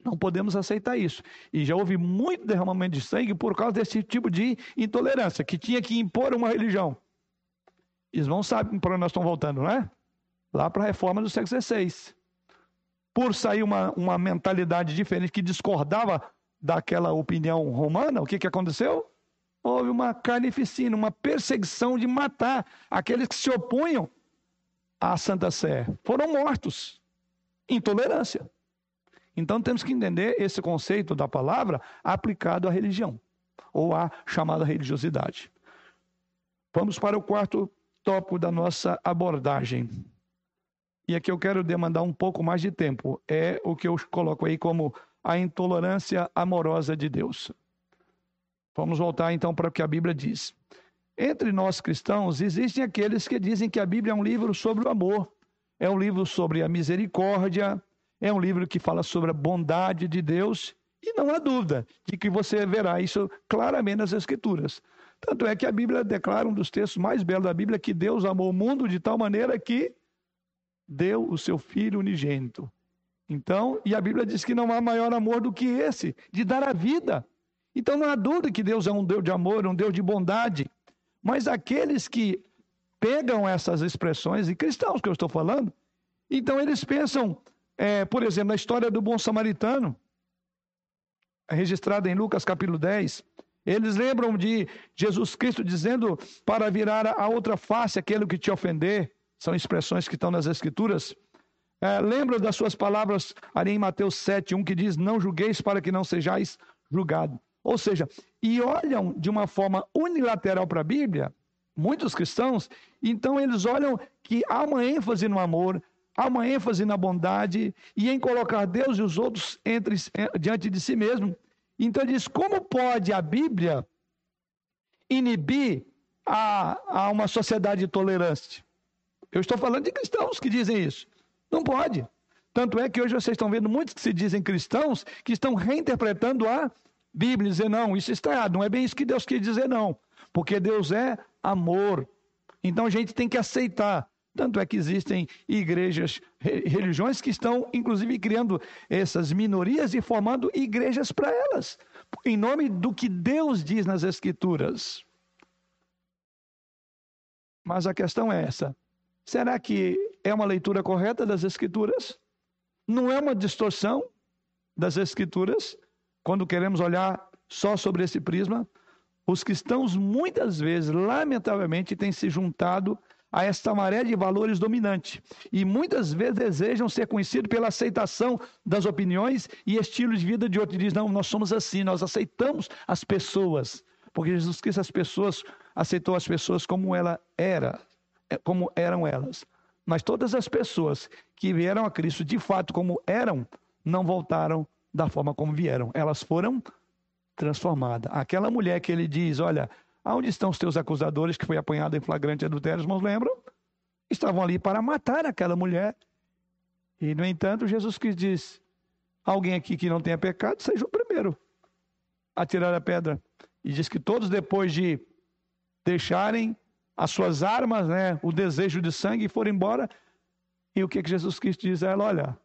Não podemos aceitar isso. E já houve muito derramamento de sangue por causa desse tipo de intolerância, que tinha que impor uma religião. Irmãos sabem para onde nós estamos voltando, não é? lá para a reforma do século XVI. Por sair uma, uma mentalidade diferente que discordava daquela opinião romana, o que, que aconteceu? Houve uma carnificina, uma perseguição de matar aqueles que se opunham à Santa Sé. Foram mortos. Intolerância. Então temos que entender esse conceito da palavra aplicado à religião, ou à chamada religiosidade. Vamos para o quarto tópico da nossa abordagem e aqui eu quero demandar um pouco mais de tempo, é o que eu coloco aí como a intolerância amorosa de Deus. Vamos voltar então para o que a Bíblia diz. Entre nós cristãos, existem aqueles que dizem que a Bíblia é um livro sobre o amor, é um livro sobre a misericórdia, é um livro que fala sobre a bondade de Deus, e não há dúvida de que você verá isso claramente nas Escrituras. Tanto é que a Bíblia declara um dos textos mais belos da Bíblia que Deus amou o mundo de tal maneira que deu o seu filho unigênito. Então, e a Bíblia diz que não há maior amor do que esse, de dar a vida. Então não há dúvida que Deus é um Deus de amor, um Deus de bondade. Mas aqueles que pegam essas expressões, e cristãos que eu estou falando, então eles pensam, é, por exemplo, na história do bom samaritano, registrada em Lucas capítulo 10. Eles lembram de Jesus Cristo dizendo para virar a outra face aquele que te ofender são expressões que estão nas Escrituras. É, lembra das suas palavras ali em Mateus 7, 1, que diz: Não julgueis para que não sejais julgado. Ou seja, e olham de uma forma unilateral para a Bíblia, muitos cristãos, então eles olham que há uma ênfase no amor, há uma ênfase na bondade e em colocar Deus e os outros entre, diante de si mesmo. Então ele diz: como pode a Bíblia inibir a, a uma sociedade tolerante. Eu estou falando de cristãos que dizem isso. Não pode. Tanto é que hoje vocês estão vendo muitos que se dizem cristãos que estão reinterpretando a Bíblia, dizer não, isso está errado. Não é bem isso que Deus quer dizer, não. Porque Deus é amor. Então a gente tem que aceitar. Tanto é que existem igrejas, religiões que estão, inclusive, criando essas minorias e formando igrejas para elas, em nome do que Deus diz nas Escrituras. Mas a questão é essa: será que é uma leitura correta das Escrituras? Não é uma distorção das Escrituras? Quando queremos olhar só sobre esse prisma, os cristãos muitas vezes, lamentavelmente, têm se juntado a esta maré de valores dominante e muitas vezes desejam ser conhecidos pela aceitação das opiniões e estilos de vida de outros. Diz, não, nós somos assim, nós aceitamos as pessoas, porque Jesus Cristo as pessoas aceitou as pessoas como ela era, como eram elas. Mas todas as pessoas que vieram a Cristo de fato como eram, não voltaram da forma como vieram. Elas foram transformadas. Aquela mulher que ele diz, olha, Aonde estão os teus acusadores que foi apanhado em flagrante adultério? Os irmãos lembram? Estavam ali para matar aquela mulher. E, no entanto, Jesus Cristo diz: Alguém aqui que não tenha pecado, seja o primeiro a tirar a pedra. E diz que todos, depois de deixarem as suas armas, né, o desejo de sangue, foram embora. E o que, que Jesus Cristo diz a ela? Olha,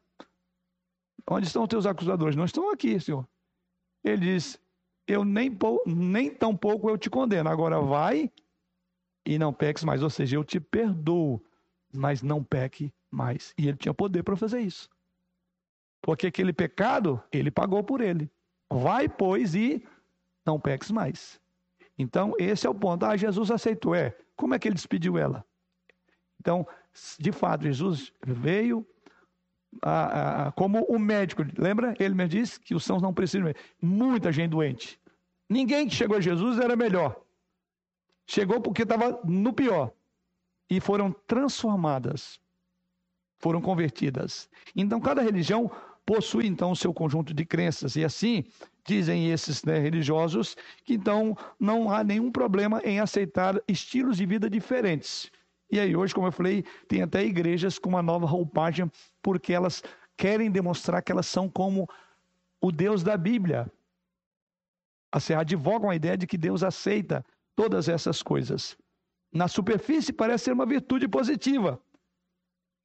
onde estão os teus acusadores? Não estão aqui, Senhor. Ele diz: eu nem, nem tão pouco eu te condeno. Agora vai e não peques mais. Ou seja, eu te perdoo, mas não peque mais. E ele tinha poder para fazer isso. Porque aquele pecado, ele pagou por ele. Vai, pois, e não peques mais. Então, esse é o ponto. Ah, Jesus aceitou. É. Como é que ele despediu ela? Então, de fato, Jesus veio ah, ah, como o médico. Lembra? Ele me disse que os sãos não precisam. Muita gente doente. Ninguém que chegou a Jesus era melhor. Chegou porque estava no pior. E foram transformadas. Foram convertidas. Então, cada religião possui, então, o seu conjunto de crenças. E assim, dizem esses né, religiosos, que então não há nenhum problema em aceitar estilos de vida diferentes. E aí, hoje, como eu falei, tem até igrejas com uma nova roupagem, porque elas querem demonstrar que elas são como o Deus da Bíblia. Assim, advogam a ideia de que Deus aceita todas essas coisas. Na superfície, parece ser uma virtude positiva,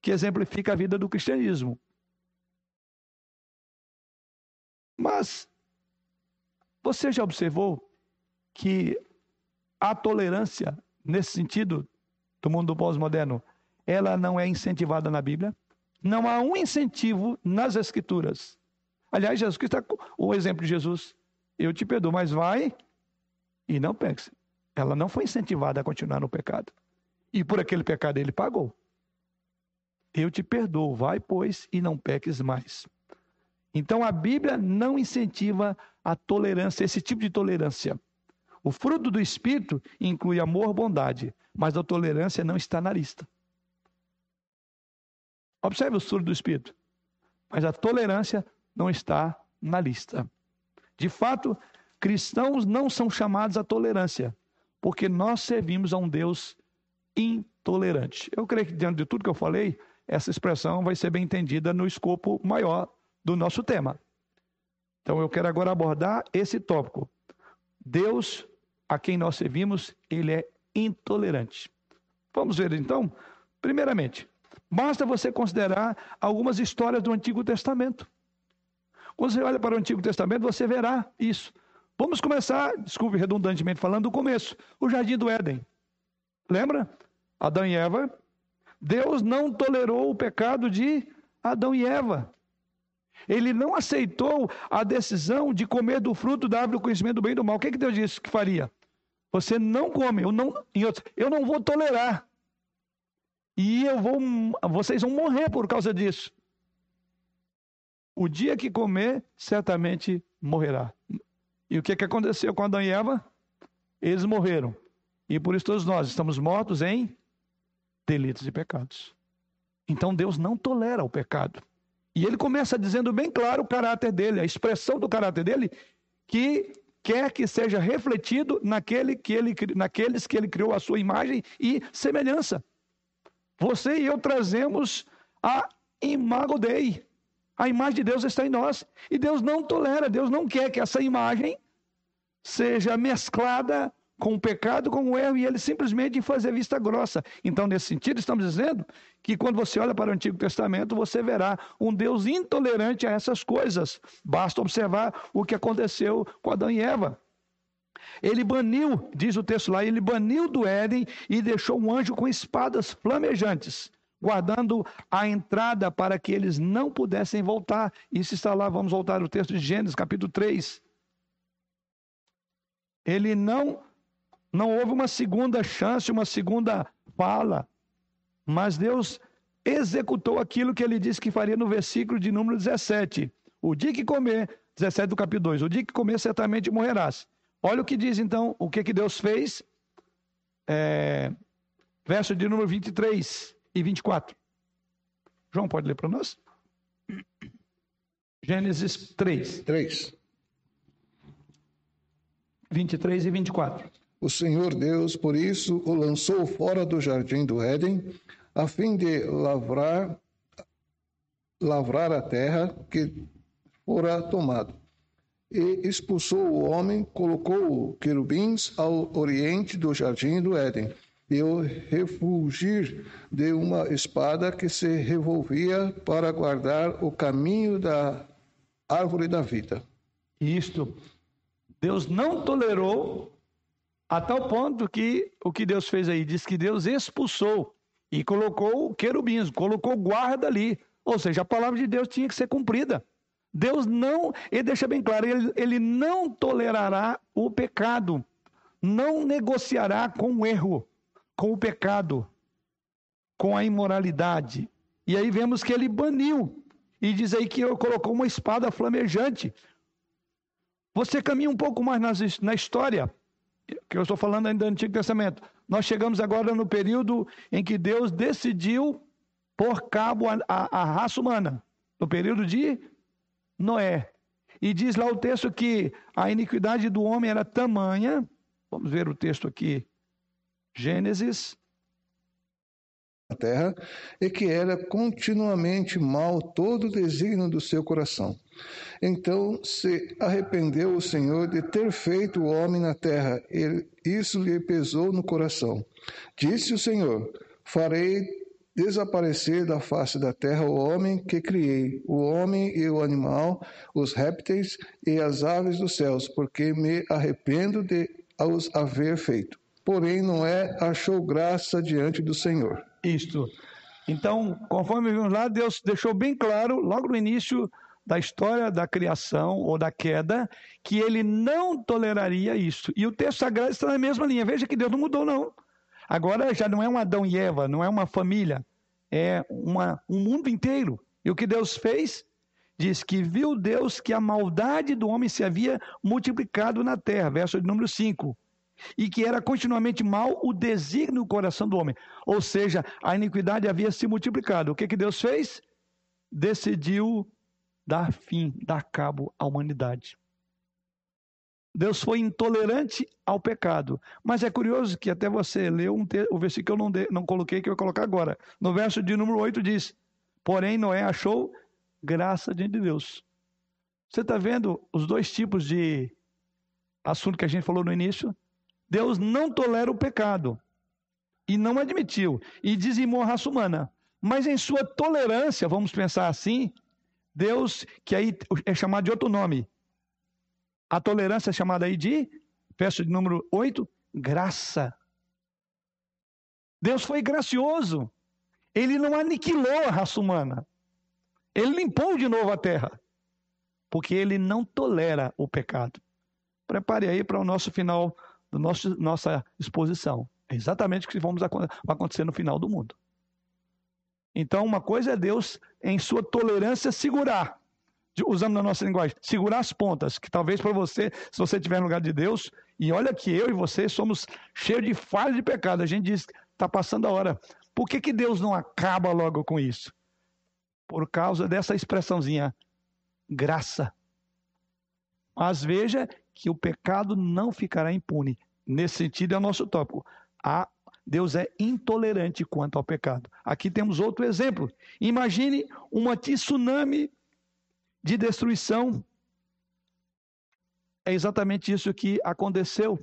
que exemplifica a vida do cristianismo. Mas você já observou que a tolerância, nesse sentido, do mundo pós-moderno, ela não é incentivada na Bíblia? Não há um incentivo nas Escrituras. Aliás, Jesus Cristo, o exemplo de Jesus, eu te perdoo, mas vai e não pegue. Ela não foi incentivada a continuar no pecado. E por aquele pecado ele pagou. Eu te perdoo, vai, pois, e não peques mais. Então a Bíblia não incentiva a tolerância, esse tipo de tolerância. O fruto do Espírito inclui amor, bondade, mas a tolerância não está na lista. Observe o fruto do Espírito. Mas a tolerância não está na lista. De fato, cristãos não são chamados à tolerância, porque nós servimos a um Deus intolerante. Eu creio que, diante de tudo que eu falei, essa expressão vai ser bem entendida no escopo maior do nosso tema. Então, eu quero agora abordar esse tópico. Deus a quem nós servimos, ele é intolerante. Vamos ver então? Primeiramente, basta você considerar algumas histórias do Antigo Testamento. Quando você olha para o Antigo Testamento, você verá isso. Vamos começar, desculpe redundantemente falando, do começo. O jardim do Éden. Lembra? Adão e Eva. Deus não tolerou o pecado de Adão e Eva. Ele não aceitou a decisão de comer do fruto da árvore do conhecimento do bem e do mal. O que, que Deus disse que faria? Você não come, eu não, eu não vou tolerar. E eu vou, vocês vão morrer por causa disso. O dia que comer, certamente morrerá. E o que, que aconteceu com Adão e Eva? Eles morreram. E por isso todos nós estamos mortos em delitos e pecados. Então Deus não tolera o pecado. E ele começa dizendo bem claro o caráter dele, a expressão do caráter dele, que quer que seja refletido naquele que ele, naqueles que ele criou a sua imagem e semelhança. Você e eu trazemos a imago Dei. A imagem de Deus está em nós. E Deus não tolera, Deus não quer que essa imagem seja mesclada com o pecado, com o erro, e ele simplesmente fazer vista grossa. Então, nesse sentido, estamos dizendo que quando você olha para o Antigo Testamento, você verá um Deus intolerante a essas coisas. Basta observar o que aconteceu com Adão e Eva. Ele baniu, diz o texto lá, ele baniu do Éden e deixou um anjo com espadas flamejantes, guardando a entrada para que eles não pudessem voltar. Isso está lá, vamos voltar ao texto de Gênesis, capítulo 3. Ele não não houve uma segunda chance, uma segunda fala, mas Deus executou aquilo que ele disse que faria no versículo de número 17. O dia que comer, 17 do capítulo 2, o dia que comer certamente morrerás. Olha o que diz então, o que, que Deus fez. É, verso de número 23 e 24. João, pode ler para nós? Gênesis 3. 3. 23 e 24. O Senhor Deus, por isso, o lançou fora do jardim do Éden, a fim de lavrar, lavrar a terra que fora tomada. E expulsou o homem, colocou querubins ao oriente do jardim do Éden, e o refugir de uma espada que se revolvia para guardar o caminho da árvore da vida. Isto, Deus não tolerou a tal ponto que o que Deus fez aí, diz que Deus expulsou e colocou querubins, colocou guarda ali. Ou seja, a palavra de Deus tinha que ser cumprida. Deus não, ele deixa bem claro, ele, ele não tolerará o pecado, não negociará com o erro, com o pecado, com a imoralidade. E aí vemos que ele baniu, e diz aí que colocou uma espada flamejante. Você caminha um pouco mais na história, que eu estou falando ainda do Antigo Testamento. Nós chegamos agora no período em que Deus decidiu pôr cabo à raça humana, no período de Noé. E diz lá o texto que a iniquidade do homem era tamanha. Vamos ver o texto aqui. Gênesis a terra, e que era continuamente mal todo o desígnio do seu coração. Então se arrependeu o Senhor de ter feito o homem na terra, e isso lhe pesou no coração. Disse o Senhor: Farei desaparecer da face da terra o homem que criei, o homem e o animal, os répteis e as aves dos céus, porque me arrependo de os haver feito. Porém, Noé achou graça diante do Senhor isto. Então, conforme vimos lá, Deus deixou bem claro, logo no início da história da criação ou da queda, que ele não toleraria isso. E o texto sagrado está na mesma linha. Veja que Deus não mudou, não. Agora já não é um Adão e Eva, não é uma família, é uma, um mundo inteiro. E o que Deus fez? Diz que viu Deus que a maldade do homem se havia multiplicado na terra. Verso de número 5 e que era continuamente mal o desígnio do coração do homem. Ou seja, a iniquidade havia se multiplicado. O que, que Deus fez? Decidiu dar fim, dar cabo à humanidade. Deus foi intolerante ao pecado. Mas é curioso que até você leu um o versículo que eu não, de, não coloquei, que eu vou colocar agora. No verso de número 8 diz: Porém, Noé achou graça diante de Deus. Você está vendo os dois tipos de assunto que a gente falou no início? Deus não tolera o pecado e não admitiu e dizimou a raça humana. Mas em sua tolerância, vamos pensar assim, Deus, que aí é chamado de outro nome. A tolerância é chamada aí de, verso de número 8, graça. Deus foi gracioso. Ele não aniquilou a raça humana. Ele limpou de novo a terra. Porque ele não tolera o pecado. Prepare aí para o nosso final da nossa, nossa exposição. É exatamente o que vamos vai acontecer no final do mundo. Então, uma coisa é Deus, em sua tolerância, segurar, usando na nossa linguagem, segurar as pontas, que talvez para você, se você estiver no lugar de Deus, e olha que eu e você somos cheios de falhas de pecado, a gente diz, está passando a hora. Por que, que Deus não acaba logo com isso? Por causa dessa expressãozinha, graça. Mas veja que o pecado não ficará impune. Nesse sentido, é o nosso tópico. A, Deus é intolerante quanto ao pecado. Aqui temos outro exemplo. Imagine uma tsunami de destruição. É exatamente isso que aconteceu.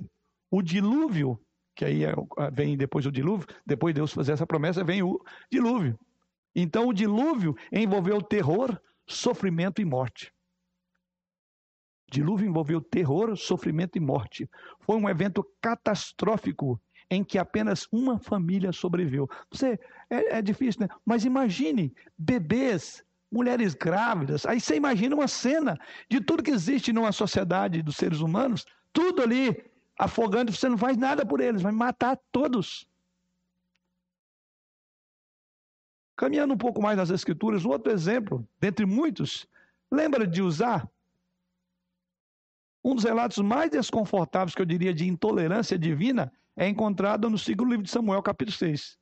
O dilúvio, que aí é, vem depois o dilúvio, depois de Deus fazer essa promessa, vem o dilúvio. Então, o dilúvio envolveu terror, sofrimento e morte. Dilúvio envolveu terror, sofrimento e morte. Foi um evento catastrófico em que apenas uma família sobreviveu. Você é, é difícil, né? Mas imagine bebês, mulheres grávidas. Aí você imagina uma cena de tudo que existe numa sociedade dos seres humanos, tudo ali afogando. Você não faz nada por eles, vai matar todos. Caminhando um pouco mais nas Escrituras, outro exemplo, dentre muitos, lembra de usar um dos relatos mais desconfortáveis que eu diria de intolerância divina é encontrado no segundo livro de Samuel, capítulo 6.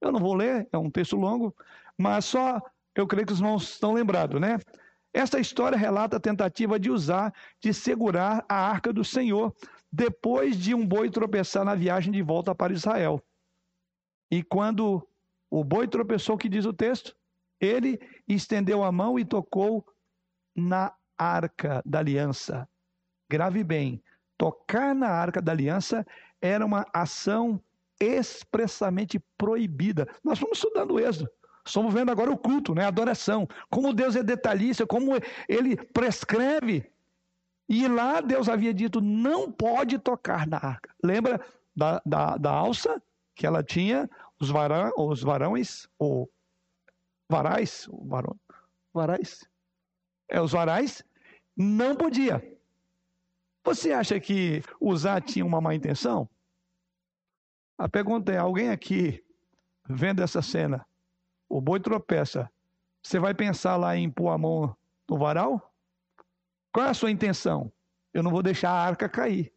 Eu não vou ler, é um texto longo, mas só eu creio que os irmãos estão lembrados, né? Esta história relata a tentativa de usar, de segurar a arca do Senhor depois de um boi tropeçar na viagem de volta para Israel. E quando o boi tropeçou, que diz o texto? Ele estendeu a mão e tocou na arca da aliança. Grave bem, tocar na arca da aliança era uma ação expressamente proibida. Nós estamos estudando o Êxodo. Estamos vendo agora o culto, né? a adoração. Como Deus é detalhista, como ele prescreve. E lá Deus havia dito: não pode tocar na arca. Lembra da, da, da alça que ela tinha, os, varão, os varões, ou varais, varão, varais, é, os varais, não podia. Você acha que usar tinha uma má intenção? A pergunta é: alguém aqui vendo essa cena, o boi tropeça, você vai pensar lá em pôr a mão no varal? Qual é a sua intenção? Eu não vou deixar a arca cair.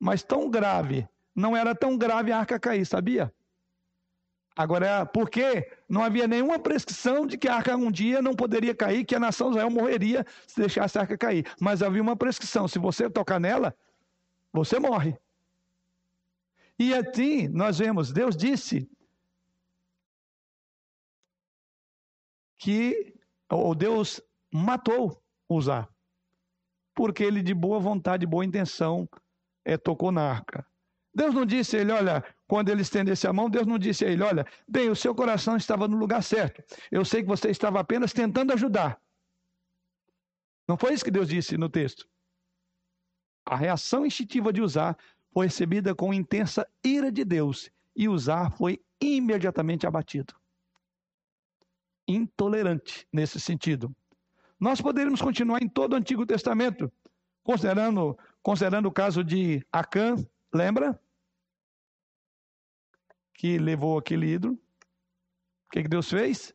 Mas tão grave, não era tão grave a arca cair, sabia? Agora, por quê? Não havia nenhuma prescrição de que a arca um dia não poderia cair, que a nação Israel morreria se deixasse a arca cair. Mas havia uma prescrição: se você tocar nela, você morre. E assim nós vemos, Deus disse que, ou Deus matou Uzá, porque ele de boa vontade, boa intenção, é, tocou na arca. Deus não disse ele, olha, quando ele estendesse a mão, Deus não disse a ele: Olha, bem, o seu coração estava no lugar certo. Eu sei que você estava apenas tentando ajudar. Não foi isso que Deus disse no texto. A reação instintiva de usar foi recebida com intensa ira de Deus e usar foi imediatamente abatido. Intolerante nesse sentido. Nós poderíamos continuar em todo o Antigo Testamento, considerando, considerando o caso de Acã, lembra? Que levou aquele ídolo. O que, que Deus fez?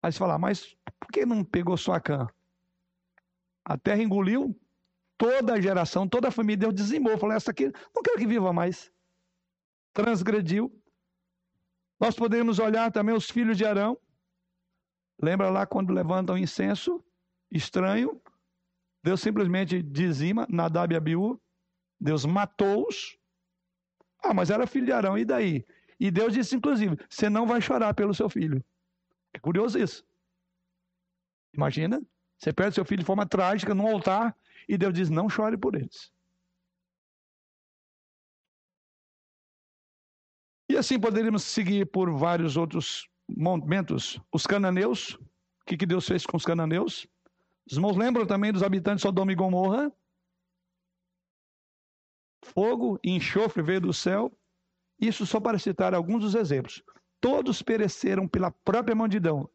Aí você fala, mas por que não pegou só Cã? A terra engoliu toda a geração, toda a família, Deus dizimou. Falou, essa aqui não quero que viva mais. Transgrediu. Nós podemos olhar também os filhos de Arão. Lembra lá quando levantam incenso estranho? Deus simplesmente dizima Nadab e Abiú. Deus matou-os. Ah, mas era filho de Arão, e daí? E Deus disse, inclusive, você não vai chorar pelo seu filho. É curioso isso. Imagina, você perde seu filho de forma trágica num altar e Deus diz, não chore por eles. E assim poderíamos seguir por vários outros momentos. Os cananeus, o que, que Deus fez com os cananeus? Os irmãos lembram também dos habitantes de Sodoma e Gomorra? Fogo e enxofre veio do céu. Isso só para citar alguns dos exemplos. Todos pereceram pela própria mão de Deus,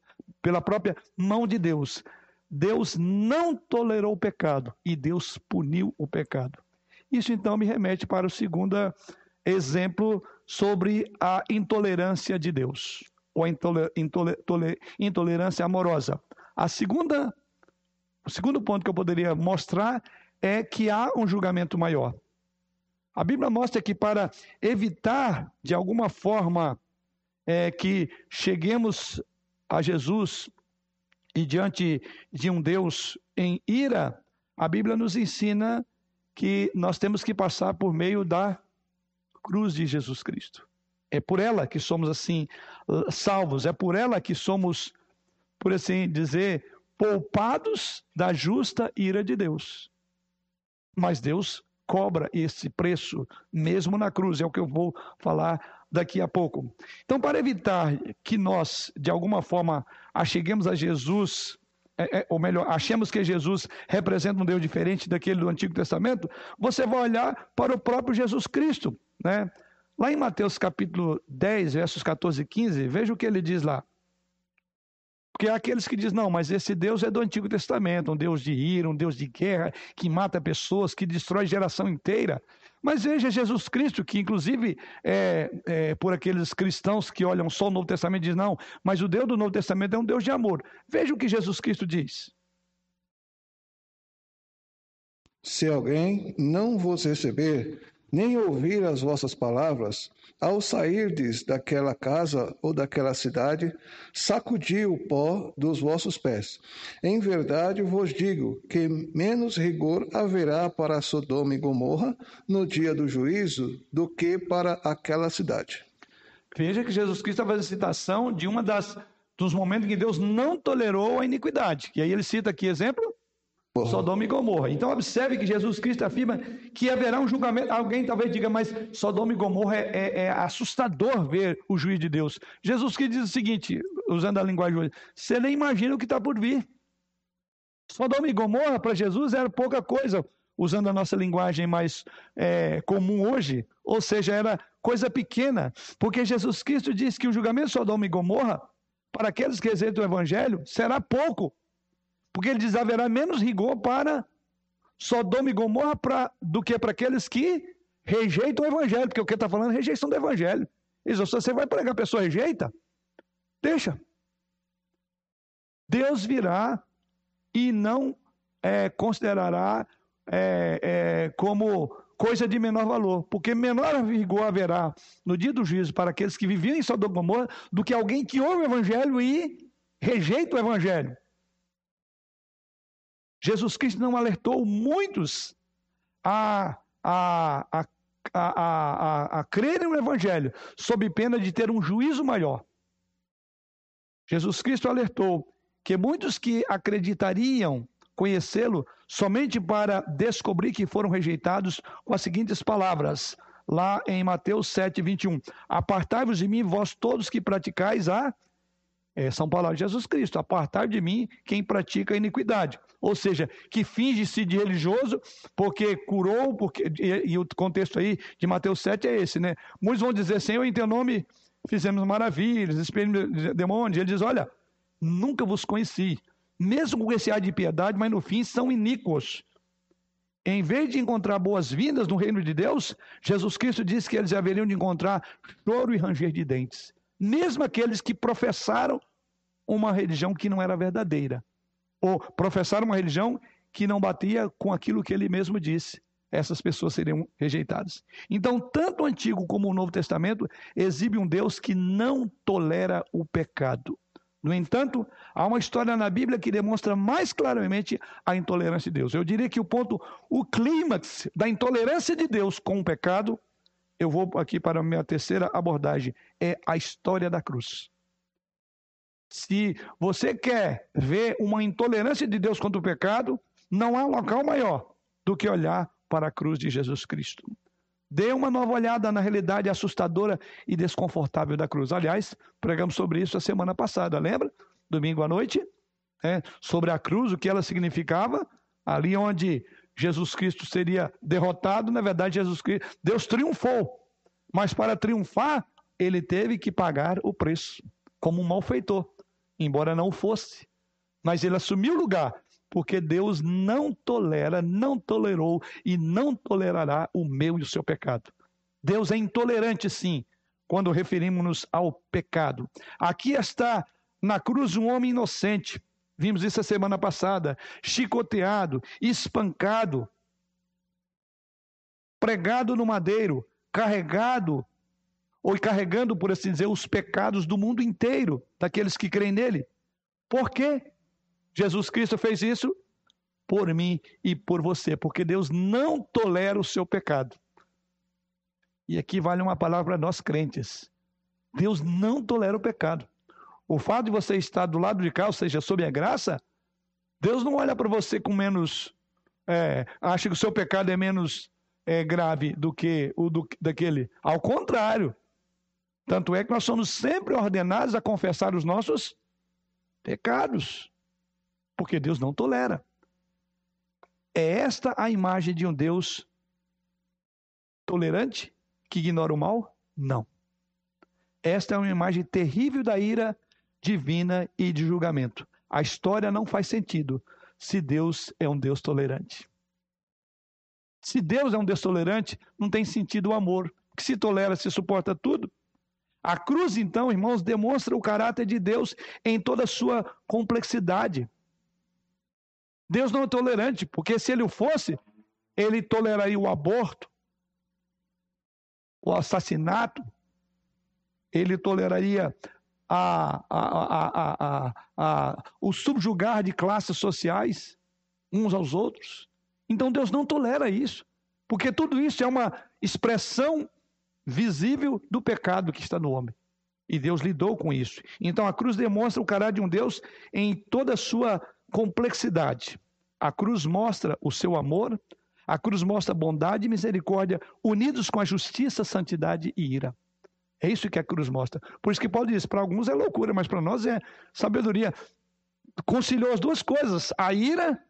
pela própria mão de Deus. Deus não tolerou o pecado e Deus puniu o pecado. Isso então me remete para o segundo exemplo sobre a intolerância de Deus, ou a intolerância amorosa. A segunda, o segundo ponto que eu poderia mostrar é que há um julgamento maior. A Bíblia mostra que para evitar, de alguma forma, é, que cheguemos a Jesus e diante de um Deus em ira, A Bíblia nos ensina que nós temos que passar por meio da cruz de Jesus Cristo. É por ela que somos assim salvos, é por ela que somos, por assim dizer, poupados da justa ira de Deus. Mas Deus cobra esse preço mesmo na cruz, é o que eu vou falar daqui a pouco. Então, para evitar que nós, de alguma forma, acheguemos a Jesus é, é, ou melhor, achemos que Jesus representa um Deus diferente daquele do Antigo Testamento, você vai olhar para o próprio Jesus Cristo. Né? Lá em Mateus capítulo 10, versos 14 e 15, veja o que ele diz lá. Porque há aqueles que dizem, não, mas esse Deus é do Antigo Testamento, um Deus de ira, um Deus de guerra, que mata pessoas, que destrói geração inteira. Mas veja Jesus Cristo, que inclusive é, é, por aqueles cristãos que olham só o Novo Testamento diz não, mas o Deus do Novo Testamento é um Deus de amor. Veja o que Jesus Cristo diz. Se alguém não vos receber, nem ouvir as vossas palavras, ao sairdes daquela casa ou daquela cidade, sacudi o pó dos vossos pés. Em verdade vos digo que menos rigor haverá para Sodoma e Gomorra no dia do juízo do que para aquela cidade. Veja que Jesus Cristo está fazendo citação de uma das dos momentos em que Deus não tolerou a iniquidade. E aí ele cita aqui exemplo Sodoma e Gomorra. Então observe que Jesus Cristo afirma que haverá um julgamento. Alguém talvez diga, mas Sodoma e Gomorra é, é, é assustador ver o juiz de Deus. Jesus Cristo diz o seguinte, usando a linguagem hoje, você nem imagina o que está por vir. Sodoma e Gomorra para Jesus era pouca coisa, usando a nossa linguagem mais é, comum hoje, ou seja, era coisa pequena, porque Jesus Cristo diz que o julgamento de Sodoma e Gomorra, para aqueles que rejeitam o Evangelho, será pouco porque ele diz: haverá menos rigor para Sodoma e Gomorra pra, do que para aqueles que rejeitam o evangelho, porque o que está falando é rejeição do evangelho. Diz: se você vai pregar, a pessoa rejeita, deixa. Deus virá e não é, considerará é, é, como coisa de menor valor, porque menor rigor haverá no dia do juízo para aqueles que viviam em Sodoma e Gomorra do que alguém que ouve o evangelho e rejeita o evangelho. Jesus Cristo não alertou muitos a, a, a, a, a, a crerem no Evangelho, sob pena de ter um juízo maior. Jesus Cristo alertou que muitos que acreditariam conhecê-lo somente para descobrir que foram rejeitados com as seguintes palavras, lá em Mateus 7, 21. Apartai-vos de mim, vós todos que praticais a. É, são palavras de Jesus Cristo. Apartai de mim quem pratica iniquidade ou seja, que finge-se de religioso porque curou, porque, e, e, o contexto aí de Mateus 7 é esse, né? Muitos vão dizer, Senhor, em teu nome fizemos maravilhas, exprimimos demônios. Ele diz, olha, nunca vos conheci, mesmo com esse ar de piedade, mas no fim são iníquos. Em vez de encontrar boas-vindas no reino de Deus, Jesus Cristo disse que eles haveriam de encontrar choro e ranger de dentes. Mesmo aqueles que professaram uma religião que não era verdadeira ou professar uma religião que não batia com aquilo que ele mesmo disse, essas pessoas seriam rejeitadas. Então, tanto o Antigo como o Novo Testamento exibe um Deus que não tolera o pecado. No entanto, há uma história na Bíblia que demonstra mais claramente a intolerância de Deus. Eu diria que o ponto, o clímax da intolerância de Deus com o pecado, eu vou aqui para a minha terceira abordagem, é a história da cruz. Se você quer ver uma intolerância de Deus contra o pecado, não há local maior do que olhar para a cruz de Jesus Cristo. Dê uma nova olhada na realidade assustadora e desconfortável da cruz. Aliás, pregamos sobre isso a semana passada, lembra? Domingo à noite, é, sobre a cruz, o que ela significava, ali onde Jesus Cristo seria derrotado, na verdade, Jesus Cristo, Deus triunfou. Mas para triunfar, ele teve que pagar o preço, como um malfeitor embora não fosse. Mas ele assumiu o lugar, porque Deus não tolera, não tolerou e não tolerará o meu e o seu pecado. Deus é intolerante, sim, quando referimos-nos ao pecado. Aqui está na cruz um homem inocente. Vimos isso a semana passada, chicoteado, espancado, pregado no madeiro, carregado ou carregando, por assim dizer, os pecados do mundo inteiro, daqueles que creem nele. Por que Jesus Cristo fez isso? por mim e por você, porque Deus não tolera o seu pecado. E aqui vale uma palavra para nós crentes. Deus não tolera o pecado. O fato de você estar do lado de cá, ou seja, sob a graça, Deus não olha para você com menos. É, acha que o seu pecado é menos é, grave do que o do, daquele. Ao contrário. Tanto é que nós somos sempre ordenados a confessar os nossos pecados. Porque Deus não tolera. É esta a imagem de um Deus tolerante que ignora o mal? Não. Esta é uma imagem terrível da ira divina e de julgamento. A história não faz sentido se Deus é um Deus tolerante. Se Deus é um Deus tolerante, não tem sentido o amor, que se tolera, se suporta tudo. A cruz, então, irmãos, demonstra o caráter de Deus em toda a sua complexidade. Deus não é tolerante, porque se ele o fosse, ele toleraria o aborto, o assassinato, ele toleraria a, a, a, o subjugar de classes sociais uns aos outros. Então Deus não tolera isso, porque tudo isso é uma expressão visível do pecado que está no homem. E Deus lidou com isso. Então a cruz demonstra o caráter de um Deus em toda a sua complexidade. A cruz mostra o seu amor, a cruz mostra bondade e misericórdia unidos com a justiça, santidade e ira. É isso que a cruz mostra. Por isso que Paulo diz: para alguns é loucura, mas para nós é sabedoria. Conciliou as duas coisas: a ira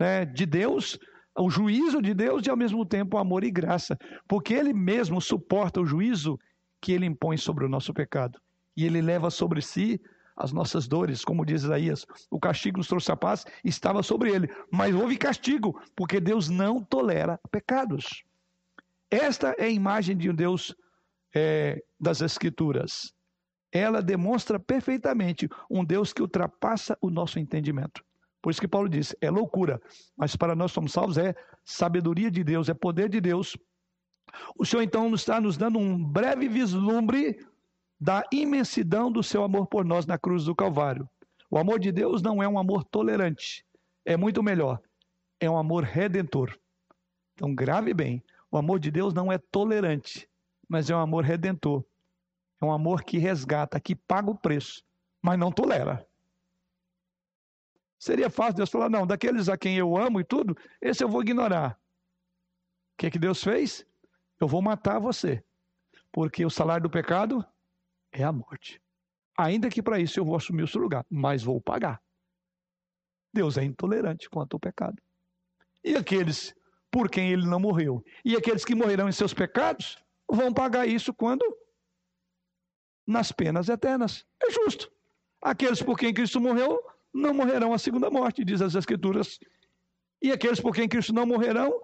né, de Deus, o juízo de Deus e ao mesmo tempo amor e graça. Porque ele mesmo suporta o juízo que ele impõe sobre o nosso pecado. E ele leva sobre si as nossas dores, como diz Isaías. O castigo nos trouxe a paz, estava sobre ele. Mas houve castigo, porque Deus não tolera pecados. Esta é a imagem de um Deus é, das Escrituras. Ela demonstra perfeitamente um Deus que ultrapassa o nosso entendimento. Por isso que Paulo diz: é loucura, mas para nós somos salvos é sabedoria de Deus, é poder de Deus. O Senhor então está nos dando um breve vislumbre da imensidão do seu amor por nós na cruz do Calvário. O amor de Deus não é um amor tolerante, é muito melhor, é um amor redentor. Então, grave bem: o amor de Deus não é tolerante, mas é um amor redentor. É um amor que resgata, que paga o preço, mas não tolera. Seria fácil Deus falar: não, daqueles a quem eu amo e tudo, esse eu vou ignorar. O que, é que Deus fez? Eu vou matar você, porque o salário do pecado é a morte. Ainda que para isso eu vou assumir o seu lugar, mas vou pagar. Deus é intolerante quanto ao pecado. E aqueles por quem ele não morreu? E aqueles que morrerão em seus pecados? Vão pagar isso quando? Nas penas eternas. É justo. Aqueles por quem Cristo morreu não morrerão a segunda morte, diz as Escrituras. E aqueles por quem Cristo não morrerão,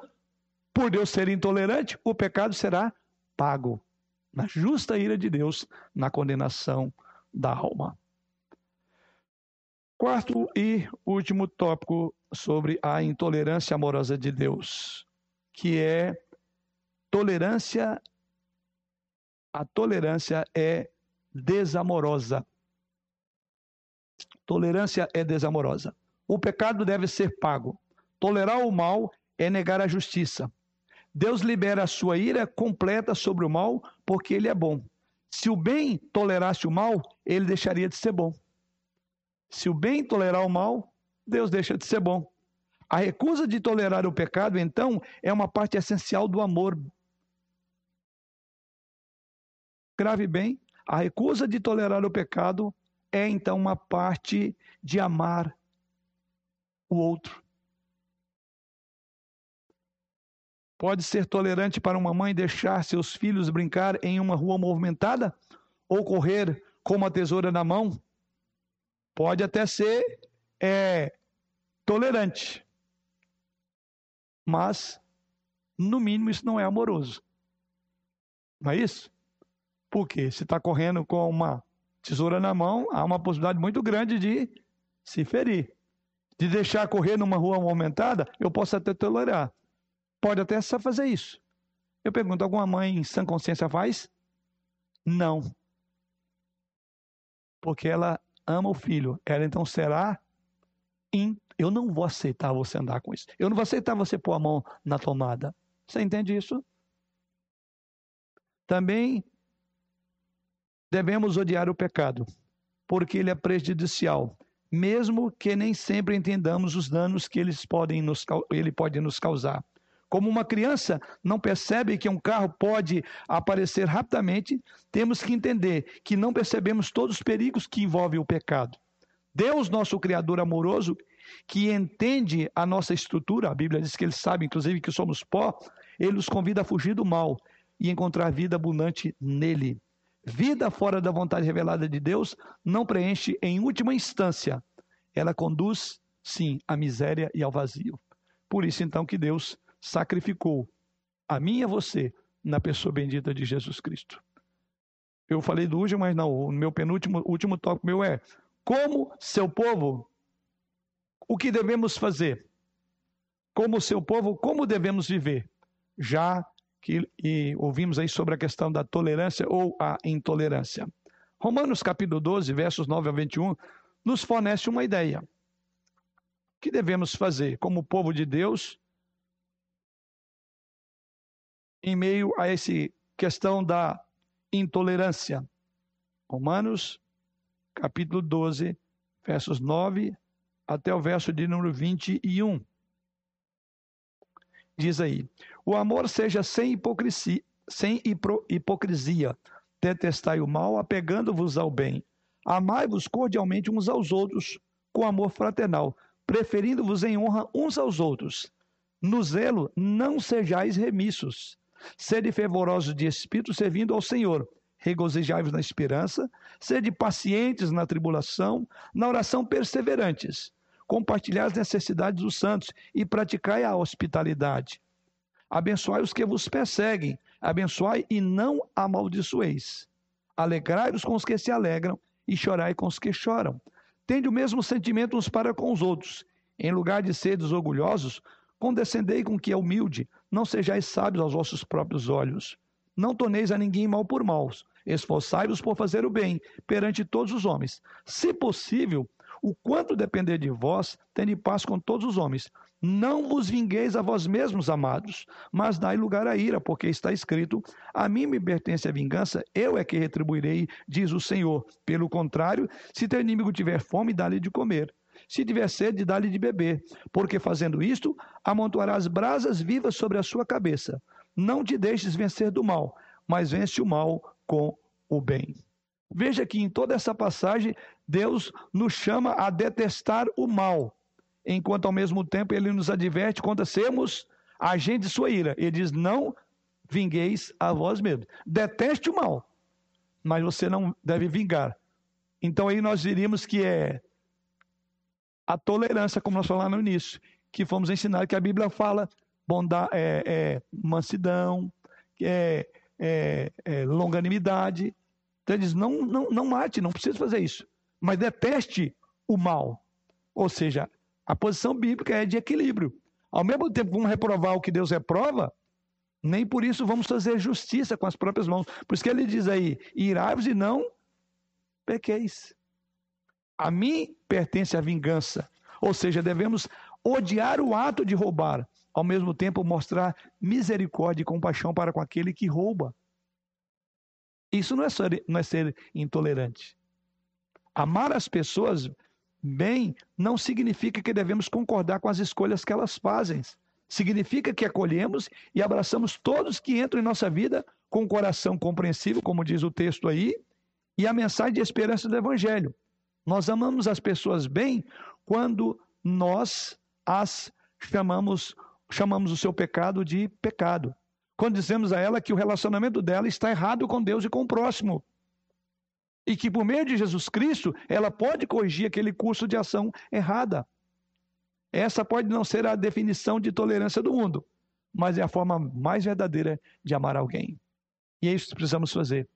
por Deus ser intolerante, o pecado será pago na justa ira de Deus, na condenação da alma. Quarto e último tópico sobre a intolerância amorosa de Deus, que é tolerância a tolerância é desamorosa. Tolerância é desamorosa. O pecado deve ser pago. Tolerar o mal é negar a justiça. Deus libera a sua ira completa sobre o mal porque ele é bom. Se o bem tolerasse o mal, ele deixaria de ser bom. Se o bem tolerar o mal, Deus deixa de ser bom. A recusa de tolerar o pecado, então, é uma parte essencial do amor Grave bem, a recusa de tolerar o pecado é então uma parte de amar o outro. Pode ser tolerante para uma mãe deixar seus filhos brincar em uma rua movimentada ou correr com uma tesoura na mão? Pode até ser é, tolerante, mas no mínimo isso não é amoroso. Não é isso? Porque se está correndo com uma tesoura na mão, há uma possibilidade muito grande de se ferir. De deixar correr numa rua movimentada, eu posso até tolerar. Pode até só fazer isso. Eu pergunto, alguma mãe em sã consciência faz? Não. Porque ela ama o filho. Ela então será eu não vou aceitar você andar com isso. Eu não vou aceitar você pôr a mão na tomada. Você entende isso? Também devemos odiar o pecado, porque ele é prejudicial, mesmo que nem sempre entendamos os danos que eles podem nos, ele pode nos causar. Como uma criança não percebe que um carro pode aparecer rapidamente, temos que entender que não percebemos todos os perigos que envolvem o pecado. Deus, nosso Criador amoroso, que entende a nossa estrutura, a Bíblia diz que ele sabe, inclusive, que somos pó, ele nos convida a fugir do mal e encontrar vida abundante nele. Vida fora da vontade revelada de Deus não preenche em última instância. Ela conduz, sim, à miséria e ao vazio. Por isso, então, que Deus sacrificou a mim e a você na pessoa bendita de Jesus Cristo. Eu falei do último, mas não, o meu penúltimo, último toque meu é como seu povo, o que devemos fazer? Como seu povo, como devemos viver? Já que e ouvimos aí sobre a questão da tolerância ou a intolerância. Romanos capítulo 12, versos 9 a 21, nos fornece uma ideia. O que devemos fazer como povo de Deus em meio a essa questão da intolerância? Romanos capítulo 12, versos 9 até o verso de número 21. Diz aí: O amor seja sem hipocrisia, sem hipocrisia. Detestai o mal, apegando-vos ao bem. Amai-vos cordialmente uns aos outros, com amor fraternal, preferindo-vos em honra uns aos outros. No zelo, não sejais remissos. Sede fervorosos de espírito, servindo ao Senhor regozijai-vos na esperança, sede pacientes na tribulação, na oração perseverantes, compartilhai as necessidades dos santos e praticai a hospitalidade. Abençoai os que vos perseguem, abençoai e não amaldiçoeis. Alegrai-vos com os que se alegram e chorai com os que choram. Tende o mesmo sentimento uns para com os outros. Em lugar de seres orgulhosos, condescendei com que é humilde, não sejais sábios aos vossos próprios olhos. Não torneis a ninguém mal por maus, Esforçai-vos por fazer o bem perante todos os homens. Se possível, o quanto depender de vós, tende paz com todos os homens. Não vos vingueis a vós mesmos, amados, mas dai lugar à ira, porque está escrito: A mim me pertence a vingança, eu é que retribuirei, diz o Senhor. Pelo contrário, se teu inimigo tiver fome, dá-lhe de comer. Se tiver sede, dá-lhe de beber, porque fazendo isto, amontoarás brasas vivas sobre a sua cabeça. Não te deixes vencer do mal, mas vence o mal com o bem. Veja que em toda essa passagem, Deus nos chama a detestar o mal, enquanto ao mesmo tempo ele nos adverte contra sermos agentes de sua ira. Ele diz: Não vingueis a vós mesmos. Deteste o mal, mas você não deve vingar. Então aí nós diríamos que é a tolerância, como nós falamos no início, que fomos ensinar que a Bíblia fala bondade, é, é, mansidão, é, é, é, longanimidade. Então ele diz: não, não, não mate, não precisa fazer isso. Mas deteste o mal. Ou seja, a posição bíblica é de equilíbrio. Ao mesmo tempo que vamos reprovar o que Deus reprova, nem por isso vamos fazer justiça com as próprias mãos. Por isso que ele diz aí: irai-vos e não pequeis. A mim pertence a vingança. Ou seja, devemos odiar o ato de roubar, ao mesmo tempo mostrar misericórdia e compaixão para com aquele que rouba. Isso não é, ser, não é ser intolerante. Amar as pessoas bem não significa que devemos concordar com as escolhas que elas fazem. Significa que acolhemos e abraçamos todos que entram em nossa vida com o coração compreensível, como diz o texto aí, e a mensagem de esperança do Evangelho. Nós amamos as pessoas bem quando nós as chamamos chamamos o seu pecado de pecado. Quando dizemos a ela que o relacionamento dela está errado com Deus e com o próximo. E que por meio de Jesus Cristo, ela pode corrigir aquele curso de ação errada. Essa pode não ser a definição de tolerância do mundo, mas é a forma mais verdadeira de amar alguém. E é isso que precisamos fazer.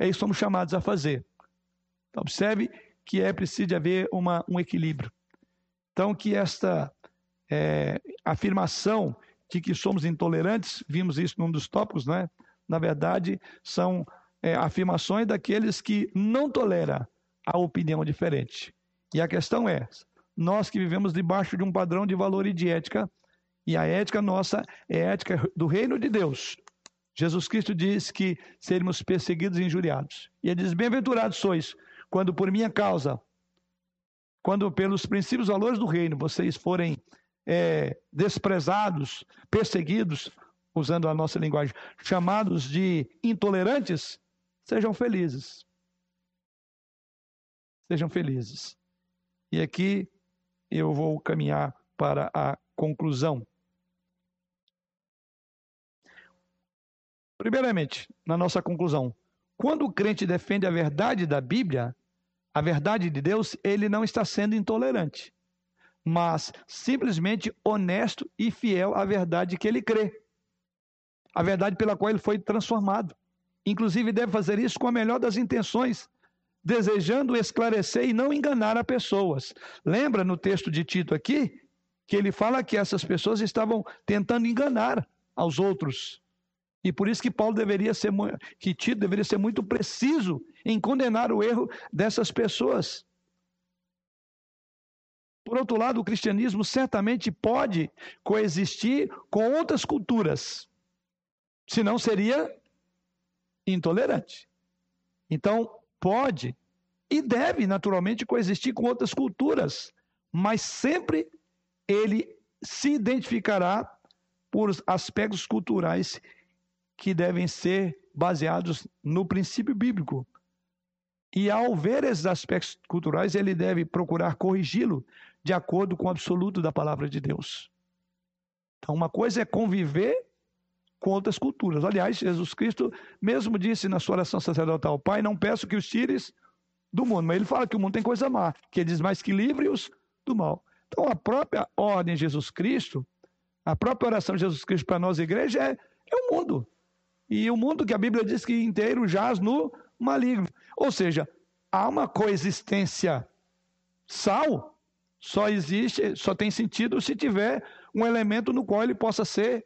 É isso que somos chamados a fazer. Então, observe que é preciso haver uma, um equilíbrio. Então, que esta é, afirmação de que somos intolerantes, vimos isso num dos tópicos, né? Na verdade, são é, afirmações daqueles que não toleram a opinião diferente. E a questão é: nós que vivemos debaixo de um padrão de valor e de ética, e a ética nossa é ética do reino de Deus. Jesus Cristo diz que seremos perseguidos e injuriados. E ele diz: Bem-aventurados sois, quando por minha causa, quando pelos princípios e valores do reino vocês forem é, desprezados, perseguidos, usando a nossa linguagem, chamados de intolerantes, sejam felizes. Sejam felizes. E aqui eu vou caminhar para a conclusão. Primeiramente, na nossa conclusão, quando o crente defende a verdade da Bíblia, a verdade de Deus, ele não está sendo intolerante, mas simplesmente honesto e fiel à verdade que ele crê, a verdade pela qual ele foi transformado. Inclusive, deve fazer isso com a melhor das intenções, desejando esclarecer e não enganar a pessoas. Lembra no texto de Tito aqui que ele fala que essas pessoas estavam tentando enganar aos outros. E por isso que Paulo deveria ser, que Tito deveria ser muito preciso em condenar o erro dessas pessoas. Por outro lado, o cristianismo certamente pode coexistir com outras culturas, senão seria intolerante. Então, pode e deve naturalmente coexistir com outras culturas, mas sempre ele se identificará por aspectos culturais que devem ser baseados no princípio bíblico. E ao ver esses aspectos culturais, ele deve procurar corrigi-lo de acordo com o absoluto da palavra de Deus. Então, uma coisa é conviver com outras culturas. Aliás, Jesus Cristo mesmo disse na sua oração sacerdotal: Pai, não peço que os tires do mundo, mas ele fala que o mundo tem coisa má, que ele diz mais que livre-os do mal. Então, a própria ordem de Jesus Cristo, a própria oração de Jesus Cristo para nós, igreja, é, é o mundo. E o mundo que a Bíblia diz que inteiro jaz no maligno. Ou seja, há uma coexistência. Sal só existe, só tem sentido se tiver um elemento no qual ele possa ser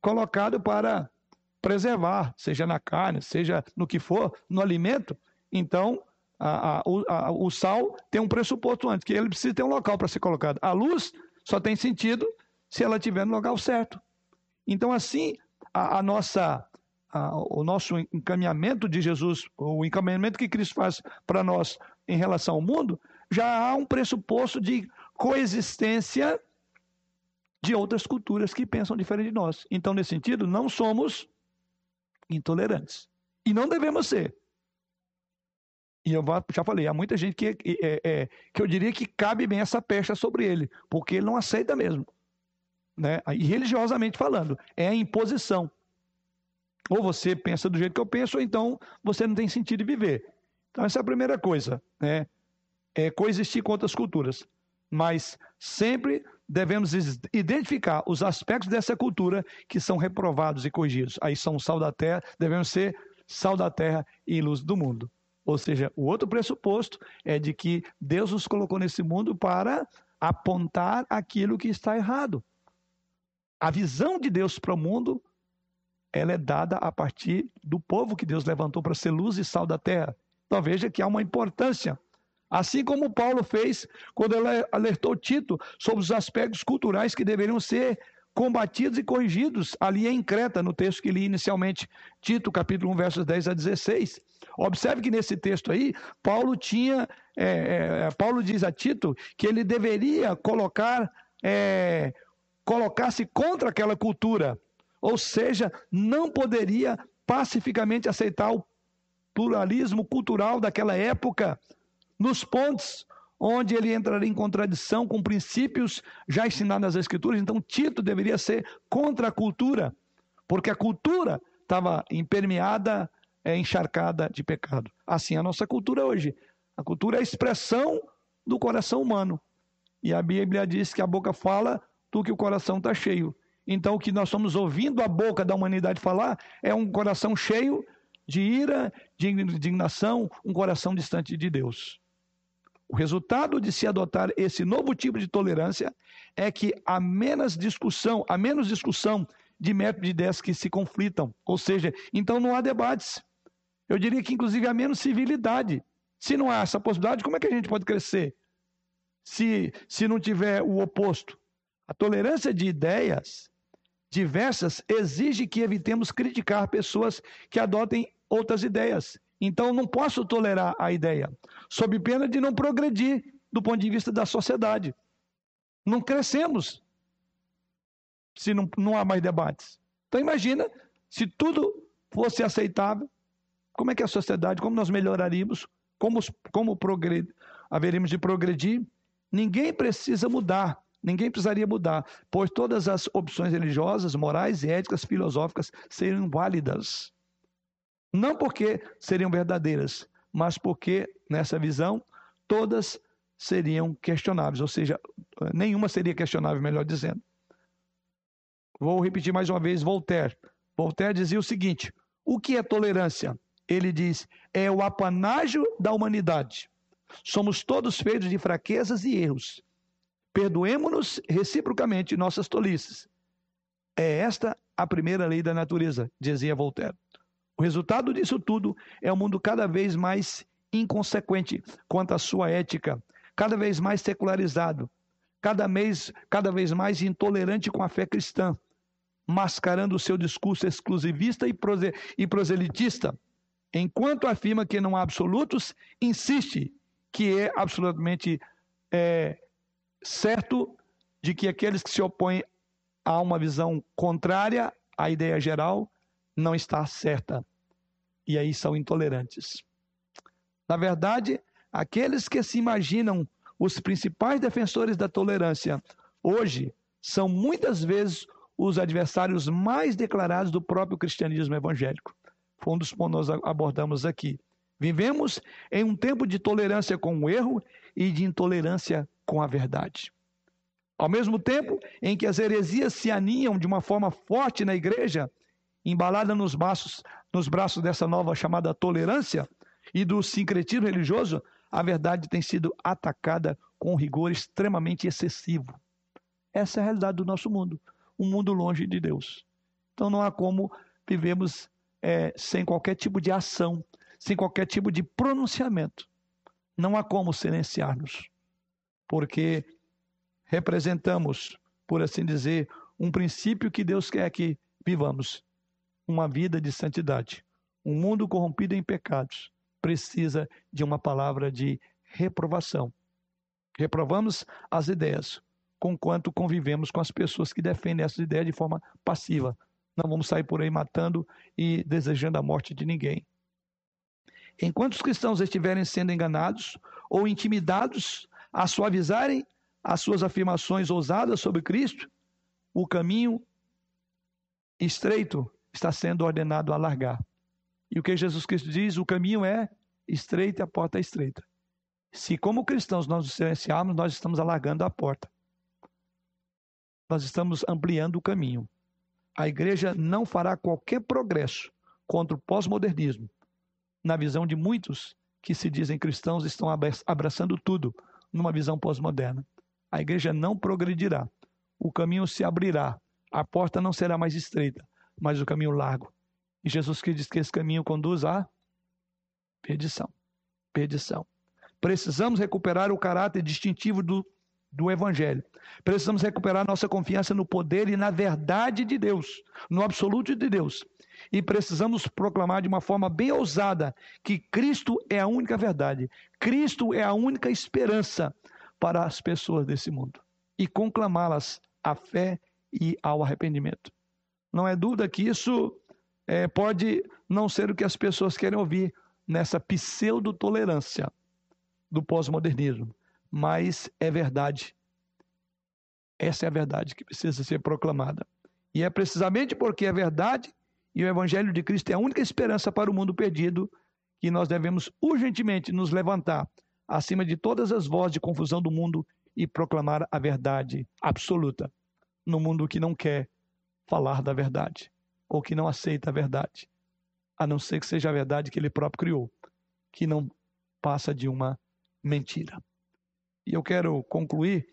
colocado para preservar, seja na carne, seja no que for, no alimento. Então, a, a, o, a, o sal tem um pressuposto antes, que ele precisa ter um local para ser colocado. A luz só tem sentido se ela estiver no local certo. Então, assim, a, nossa o nosso encaminhamento de Jesus, o encaminhamento que Cristo faz para nós em relação ao mundo, já há um pressuposto de coexistência de outras culturas que pensam diferente de nós. Então, nesse sentido, não somos intolerantes. E não devemos ser. E eu já falei, há muita gente que, é, é, que eu diria que cabe bem essa pecha sobre ele, porque ele não aceita mesmo. Né? E religiosamente falando, é a imposição. Ou você pensa do jeito que eu penso, ou então você não tem sentido de viver. Então, essa é a primeira coisa, né? É coexistir com outras culturas. Mas sempre devemos identificar os aspectos dessa cultura que são reprovados e corrigidos. Aí são sal da terra, devemos ser sal da terra e luz do mundo. Ou seja, o outro pressuposto é de que Deus nos colocou nesse mundo para apontar aquilo que está errado. A visão de Deus para o mundo ela é dada a partir do povo que Deus levantou para ser luz e sal da terra. Então veja que há uma importância. Assim como Paulo fez quando alertou Tito sobre os aspectos culturais que deveriam ser combatidos e corrigidos ali em Creta, no texto que li inicialmente, Tito, capítulo 1, versos 10 a 16. Observe que nesse texto aí, Paulo tinha, é, é, Paulo diz a Tito que ele deveria colocar, é, colocar-se contra aquela cultura, ou seja, não poderia pacificamente aceitar o pluralismo cultural daquela época, nos pontos onde ele entraria em contradição com princípios já ensinados nas Escrituras. Então, Tito deveria ser contra a cultura, porque a cultura estava impermeada, é, encharcada de pecado. Assim é a nossa cultura hoje. A cultura é a expressão do coração humano. E a Bíblia diz que a boca fala do que o coração está cheio. Então, o que nós estamos ouvindo a boca da humanidade falar é um coração cheio de ira, de indignação, um coração distante de Deus. O resultado de se adotar esse novo tipo de tolerância é que há menos discussão, há menos discussão de métodos de ideias que se conflitam. Ou seja, então não há debates. Eu diria que, inclusive, há menos civilidade. Se não há essa possibilidade, como é que a gente pode crescer? se, se não tiver o oposto. A tolerância de ideias diversas exige que evitemos criticar pessoas que adotem outras ideias. Então, não posso tolerar a ideia, sob pena de não progredir do ponto de vista da sociedade. Não crescemos se não, não há mais debates. Então, imagina se tudo fosse aceitável, como é que a sociedade, como nós melhoraríamos, como, como progredir, haveríamos de progredir. Ninguém precisa mudar, ninguém precisaria mudar, pois todas as opções religiosas, morais e éticas filosóficas seriam válidas. Não porque seriam verdadeiras, mas porque, nessa visão, todas seriam questionáveis, ou seja, nenhuma seria questionável, melhor dizendo. Vou repetir mais uma vez Voltaire. Voltaire dizia o seguinte: o que é tolerância? Ele diz: é o apanágio da humanidade. Somos todos feitos de fraquezas e erros. Perdoemos-nos reciprocamente nossas tolices. É esta a primeira lei da natureza, dizia Voltaire. O resultado disso tudo é um mundo cada vez mais inconsequente quanto à sua ética, cada vez mais secularizado, cada vez, cada vez mais intolerante com a fé cristã, mascarando o seu discurso exclusivista e, prose, proselitista. Enquanto afirma que não há absolutos, insiste que é absolutamente é, certo de que aqueles que se opõem a uma visão contrária à ideia geral não está certa e aí são intolerantes. Na verdade, aqueles que se imaginam os principais defensores da tolerância hoje são muitas vezes os adversários mais declarados do próprio cristianismo evangélico. Foi um dos pontos que nós abordamos aqui. Vivemos em um tempo de tolerância com o erro e de intolerância com a verdade. Ao mesmo tempo em que as heresias se aninham de uma forma forte na igreja, embalada nos braços, nos braços dessa nova chamada tolerância e do sincretismo religioso, a verdade tem sido atacada com rigor extremamente excessivo. Essa é a realidade do nosso mundo, um mundo longe de Deus. Então não há como vivemos é, sem qualquer tipo de ação, sem qualquer tipo de pronunciamento. Não há como silenciar-nos, porque representamos, por assim dizer, um princípio que Deus quer que vivamos uma vida de santidade. Um mundo corrompido em pecados precisa de uma palavra de reprovação. Reprovamos as ideias, conquanto convivemos com as pessoas que defendem essas ideias de forma passiva. Não vamos sair por aí matando e desejando a morte de ninguém. Enquanto os cristãos estiverem sendo enganados ou intimidados a suavizarem as suas afirmações ousadas sobre Cristo, o caminho estreito está sendo ordenado a largar. E o que Jesus Cristo diz? O caminho é estreito e a porta é estreita. Se, como cristãos, nós nos silenciarmos, nós estamos alargando a porta. Nós estamos ampliando o caminho. A igreja não fará qualquer progresso contra o pós-modernismo. Na visão de muitos que se dizem cristãos, estão abraçando tudo numa visão pós-moderna. A igreja não progredirá. O caminho se abrirá. A porta não será mais estreita mas o caminho largo. E Jesus que diz que esse caminho conduz à perdição. Perdição. Precisamos recuperar o caráter distintivo do, do Evangelho. Precisamos recuperar nossa confiança no poder e na verdade de Deus, no absoluto de Deus. E precisamos proclamar de uma forma bem ousada que Cristo é a única verdade, Cristo é a única esperança para as pessoas desse mundo e conclamá-las à fé e ao arrependimento. Não é dúvida que isso é, pode não ser o que as pessoas querem ouvir nessa pseudo-tolerância do pós-modernismo, mas é verdade. Essa é a verdade que precisa ser proclamada. E é precisamente porque é verdade e o Evangelho de Cristo é a única esperança para o mundo perdido que nós devemos urgentemente nos levantar acima de todas as vozes de confusão do mundo e proclamar a verdade absoluta no mundo que não quer falar da verdade, ou que não aceita a verdade, a não ser que seja a verdade que ele próprio criou, que não passa de uma mentira. E eu quero concluir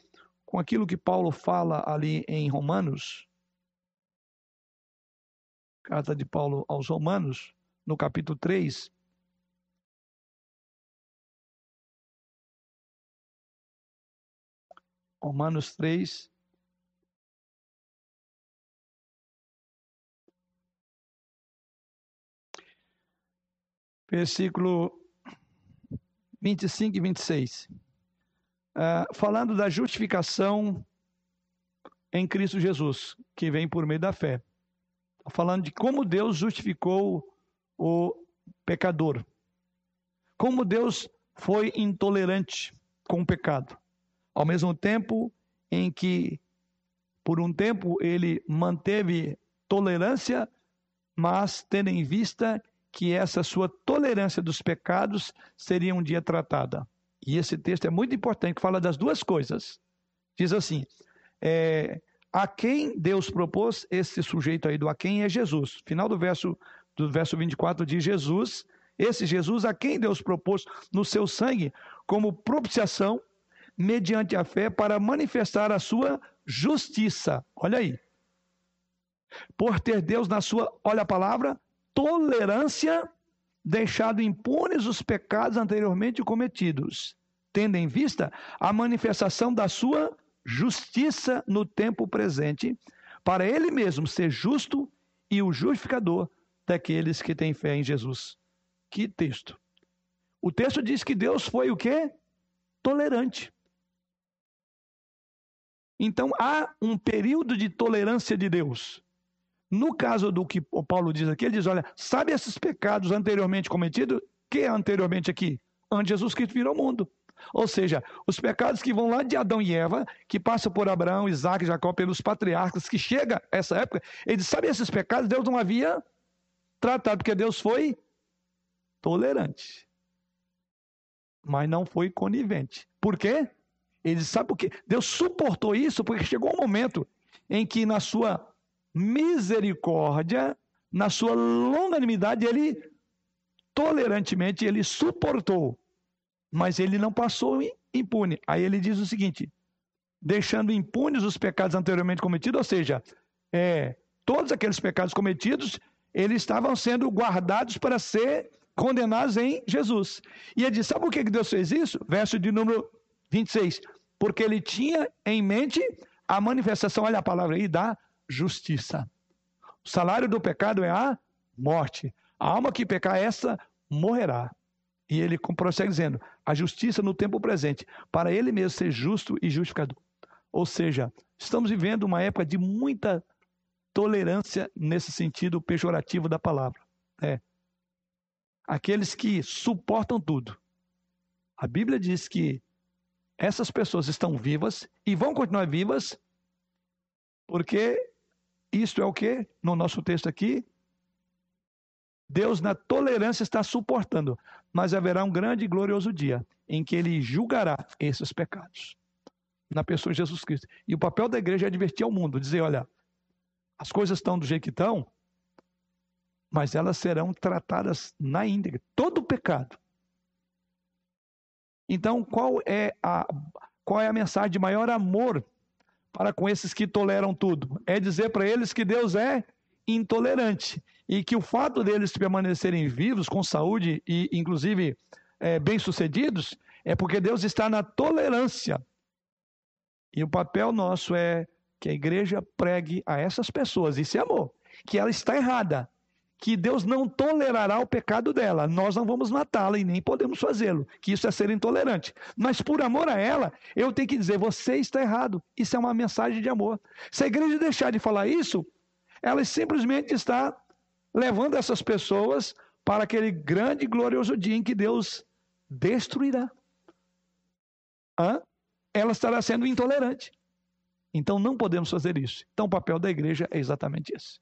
com aquilo que Paulo fala ali em Romanos, carta de Paulo aos Romanos, no capítulo 3, Romanos 3. Versículo 25 e 26. Uh, falando da justificação em Cristo Jesus, que vem por meio da fé. Tá falando de como Deus justificou o pecador. Como Deus foi intolerante com o pecado. Ao mesmo tempo em que, por um tempo, ele manteve tolerância, mas tendo em vista que essa sua tolerância dos pecados seria um dia tratada. E esse texto é muito importante, que fala das duas coisas. Diz assim: é, a quem Deus propôs esse sujeito aí do a quem é Jesus. Final do verso do verso 24 diz Jesus, esse Jesus a quem Deus propôs no seu sangue como propiciação mediante a fé para manifestar a sua justiça. Olha aí. Por ter Deus na sua, olha a palavra, tolerância, deixado impunes os pecados anteriormente cometidos, tendo em vista a manifestação da sua justiça no tempo presente, para ele mesmo ser justo e o justificador daqueles que têm fé em Jesus. Que texto. O texto diz que Deus foi o quê? Tolerante. Então há um período de tolerância de Deus. No caso do que o Paulo diz aqui, ele diz: olha, sabe esses pecados anteriormente cometidos? Que é anteriormente aqui? Antes Jesus Cristo virou o mundo. Ou seja, os pecados que vão lá de Adão e Eva, que passam por Abraão, Isaac, Jacó, pelos patriarcas, que chega essa época, ele diz, sabe esses pecados? Deus não havia tratado, porque Deus foi tolerante. Mas não foi conivente. Por quê? Ele sabe por quê? Deus suportou isso porque chegou um momento em que, na sua misericórdia, na sua longanimidade, ele tolerantemente ele suportou mas ele não passou impune. Aí ele diz o seguinte: deixando impunes os pecados anteriormente cometidos, ou seja, é, todos aqueles pecados cometidos, eles estavam sendo guardados para ser condenados em Jesus. E ele diz: sabe por que Deus fez isso? Verso de número 26. Porque ele tinha em mente a manifestação, olha a palavra aí, da justiça. O salário do pecado é a morte. A alma que pecar, essa morrerá. E ele prossegue dizendo: a justiça no tempo presente, para ele mesmo ser justo e justificador. Ou seja, estamos vivendo uma época de muita tolerância nesse sentido pejorativo da palavra. É. Aqueles que suportam tudo. A Bíblia diz que essas pessoas estão vivas e vão continuar vivas, porque isto é o que, no nosso texto aqui, Deus, na tolerância, está suportando, mas haverá um grande e glorioso dia em que ele julgará esses pecados na pessoa de Jesus Cristo. E o papel da igreja é advertir ao mundo, dizer: olha, as coisas estão do jeito que estão, mas elas serão tratadas na íntegra. Todo pecado. Então, qual é a, qual é a mensagem de maior amor para com esses que toleram tudo? É dizer para eles que Deus é intolerante e que o fato deles permanecerem vivos, com saúde e, inclusive, é, bem-sucedidos, é porque Deus está na tolerância. E o papel nosso é que a igreja pregue a essas pessoas, isso é amor, que ela está errada, que Deus não tolerará o pecado dela, nós não vamos matá-la e nem podemos fazê-lo, que isso é ser intolerante. Mas por amor a ela, eu tenho que dizer: você está errado. Isso é uma mensagem de amor. Se a igreja deixar de falar isso, ela simplesmente está levando essas pessoas para aquele grande e glorioso dia em que Deus destruirá. Hã? Ela estará sendo intolerante. Então não podemos fazer isso. Então o papel da igreja é exatamente esse.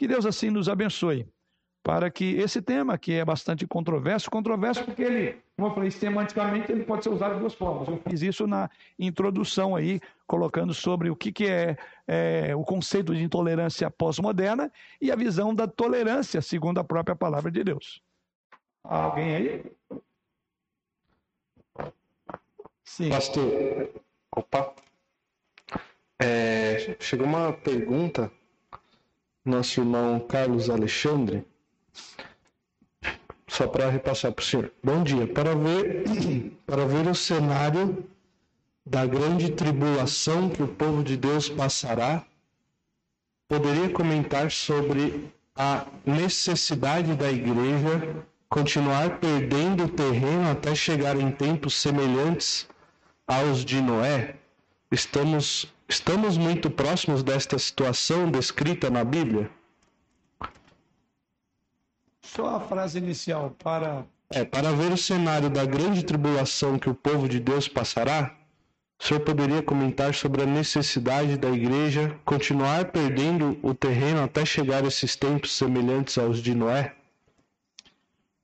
Que Deus assim nos abençoe para que esse tema, que é bastante controverso, controverso porque ele, como eu falei, semanticamente ele pode ser usado de duas formas. Eu fiz isso na introdução aí, colocando sobre o que, que é, é o conceito de intolerância pós-moderna e a visão da tolerância, segundo a própria palavra de Deus. Alguém aí? Sim. Pastor, opa. É, chegou uma pergunta, nosso irmão Carlos Alexandre, só para repassar para o senhor. Bom dia. Para ver, para ver o cenário da grande tribulação que o povo de Deus passará, poderia comentar sobre a necessidade da igreja continuar perdendo terreno até chegar em tempos semelhantes aos de Noé? Estamos, estamos muito próximos desta situação descrita na Bíblia? Só a frase inicial para. É, para ver o cenário da grande tribulação que o povo de Deus passará, o senhor poderia comentar sobre a necessidade da igreja continuar perdendo o terreno até chegar a esses tempos semelhantes aos de Noé?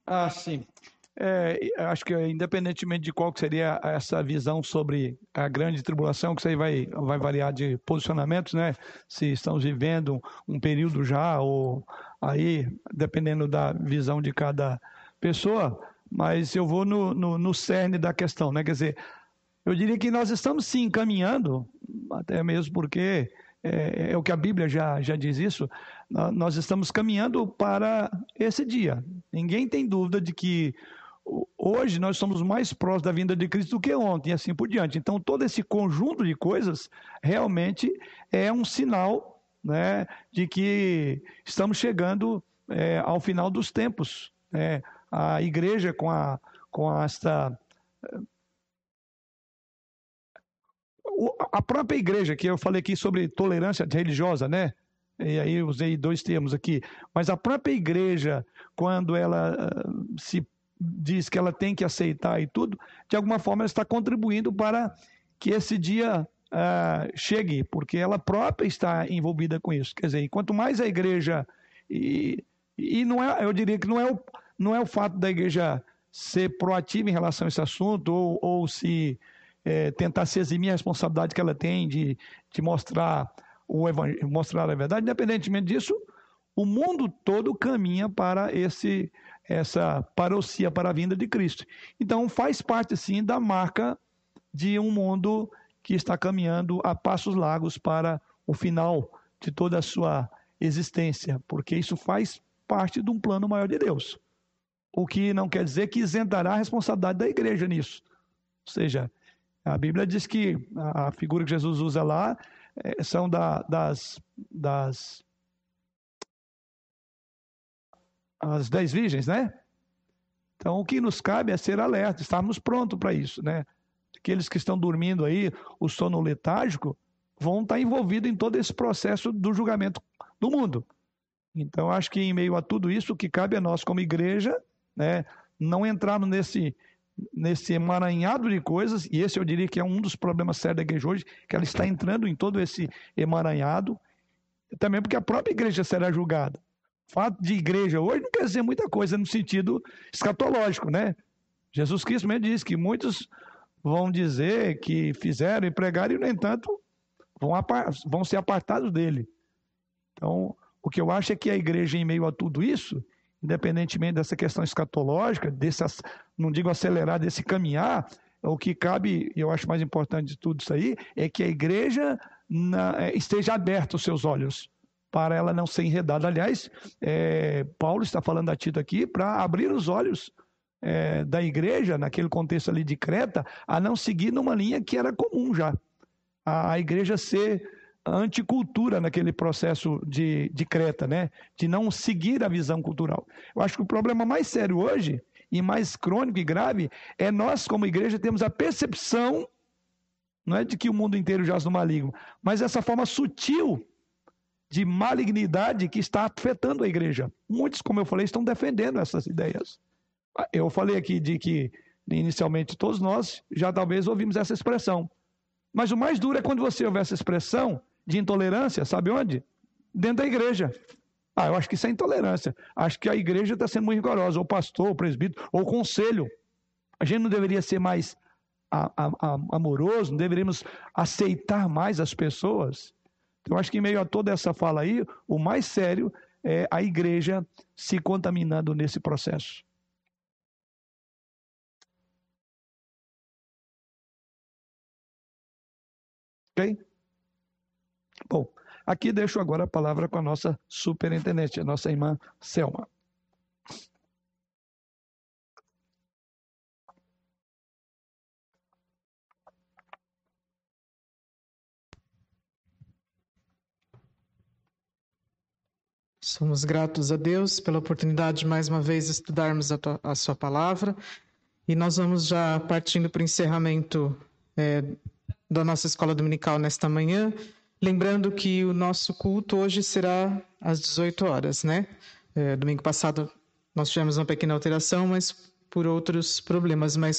Ah, sim. É, acho que independentemente de qual seria essa visão sobre a grande tribulação, que isso aí vai, vai variar de posicionamentos, né? Se estamos vivendo um período já, ou aí, dependendo da visão de cada pessoa, mas eu vou no, no, no cerne da questão, né? Quer dizer, eu diria que nós estamos sim encaminhando, até mesmo porque é, é, o que a Bíblia já, já diz isso, nós estamos caminhando para esse dia. Ninguém tem dúvida de que hoje nós somos mais próximos da vinda de Cristo do que ontem, e assim por diante. Então, todo esse conjunto de coisas realmente é um sinal né, de que estamos chegando é, ao final dos tempos. Né? A igreja, com, a, com esta a própria igreja, que eu falei aqui sobre tolerância religiosa, né? E aí usei dois termos aqui. Mas a própria igreja, quando ela uh, se diz que ela tem que aceitar e tudo, de alguma forma ela está contribuindo para que esse dia uh, chegue, porque ela própria está envolvida com isso. Quer dizer, quanto mais a igreja. E, e não é, eu diria que não é, o, não é o fato da igreja ser proativa em relação a esse assunto ou, ou se é, tentar se eximir a responsabilidade que ela tem de, de mostrar, o mostrar a verdade, independentemente disso, o mundo todo caminha para esse essa parousia para a vinda de Cristo. Então faz parte sim da marca de um mundo que está caminhando a passos largos para o final de toda a sua existência, porque isso faz parte de um plano maior de Deus. O que não quer dizer que isentará a responsabilidade da igreja nisso. Ou seja, a Bíblia diz que a figura que Jesus usa lá é, são da, das, das as dez virgens, né? Então, o que nos cabe é ser alerta, estarmos prontos para isso, né? Aqueles que estão dormindo aí, o sono letárgico, vão estar envolvidos em todo esse processo do julgamento do mundo. Então, acho que em meio a tudo isso, o que cabe a nós como igreja, né, não entrarmos nesse nesse emaranhado de coisas, e esse eu diria que é um dos problemas sérios da igreja hoje, que ela está entrando em todo esse emaranhado, também porque a própria igreja será julgada. Fato de igreja hoje não quer dizer muita coisa no sentido escatológico, né? Jesus Cristo mesmo disse que muitos vão dizer que fizeram e pregaram e, no entanto, vão, vão ser apartados dele. Então, o que eu acho é que a igreja, em meio a tudo isso, independentemente dessa questão escatológica, desse, não digo acelerar, desse caminhar, o que cabe, eu acho mais importante de tudo isso aí, é que a igreja na, é, esteja aberta os seus olhos para ela não ser enredada. Aliás, é, Paulo está falando a Tito aqui para abrir os olhos é, da igreja, naquele contexto ali de Creta, a não seguir numa linha que era comum já. A, a igreja ser anticultura naquele processo de, de Creta, né? De não seguir a visão cultural. Eu acho que o problema mais sério hoje, e mais crônico e grave, é nós, como igreja, temos a percepção, não é de que o mundo inteiro jaz no maligno, mas essa forma sutil de malignidade que está afetando a igreja. Muitos, como eu falei, estão defendendo essas ideias. Eu falei aqui de que, inicialmente, todos nós já talvez ouvimos essa expressão. Mas o mais duro é quando você ouve essa expressão de intolerância, sabe onde? Dentro da igreja. Ah, eu acho que isso é intolerância. Acho que a igreja está sendo muito rigorosa, ou pastor, ou presbítero, ou conselho. A gente não deveria ser mais a, a, a, amoroso, não deveríamos aceitar mais as pessoas. Então, eu acho que em meio a toda essa fala aí, o mais sério é a igreja se contaminando nesse processo. Ok? Bom, aqui deixo agora a palavra com a nossa superintendente, a nossa irmã Selma. Somos gratos a Deus pela oportunidade de mais uma vez estudarmos a, tua, a Sua palavra e nós vamos já partindo para o encerramento é, da nossa escola dominical nesta manhã, lembrando que o nosso culto hoje será às 18 horas, né? É, domingo passado nós tivemos uma pequena alteração, mas por outros problemas, mas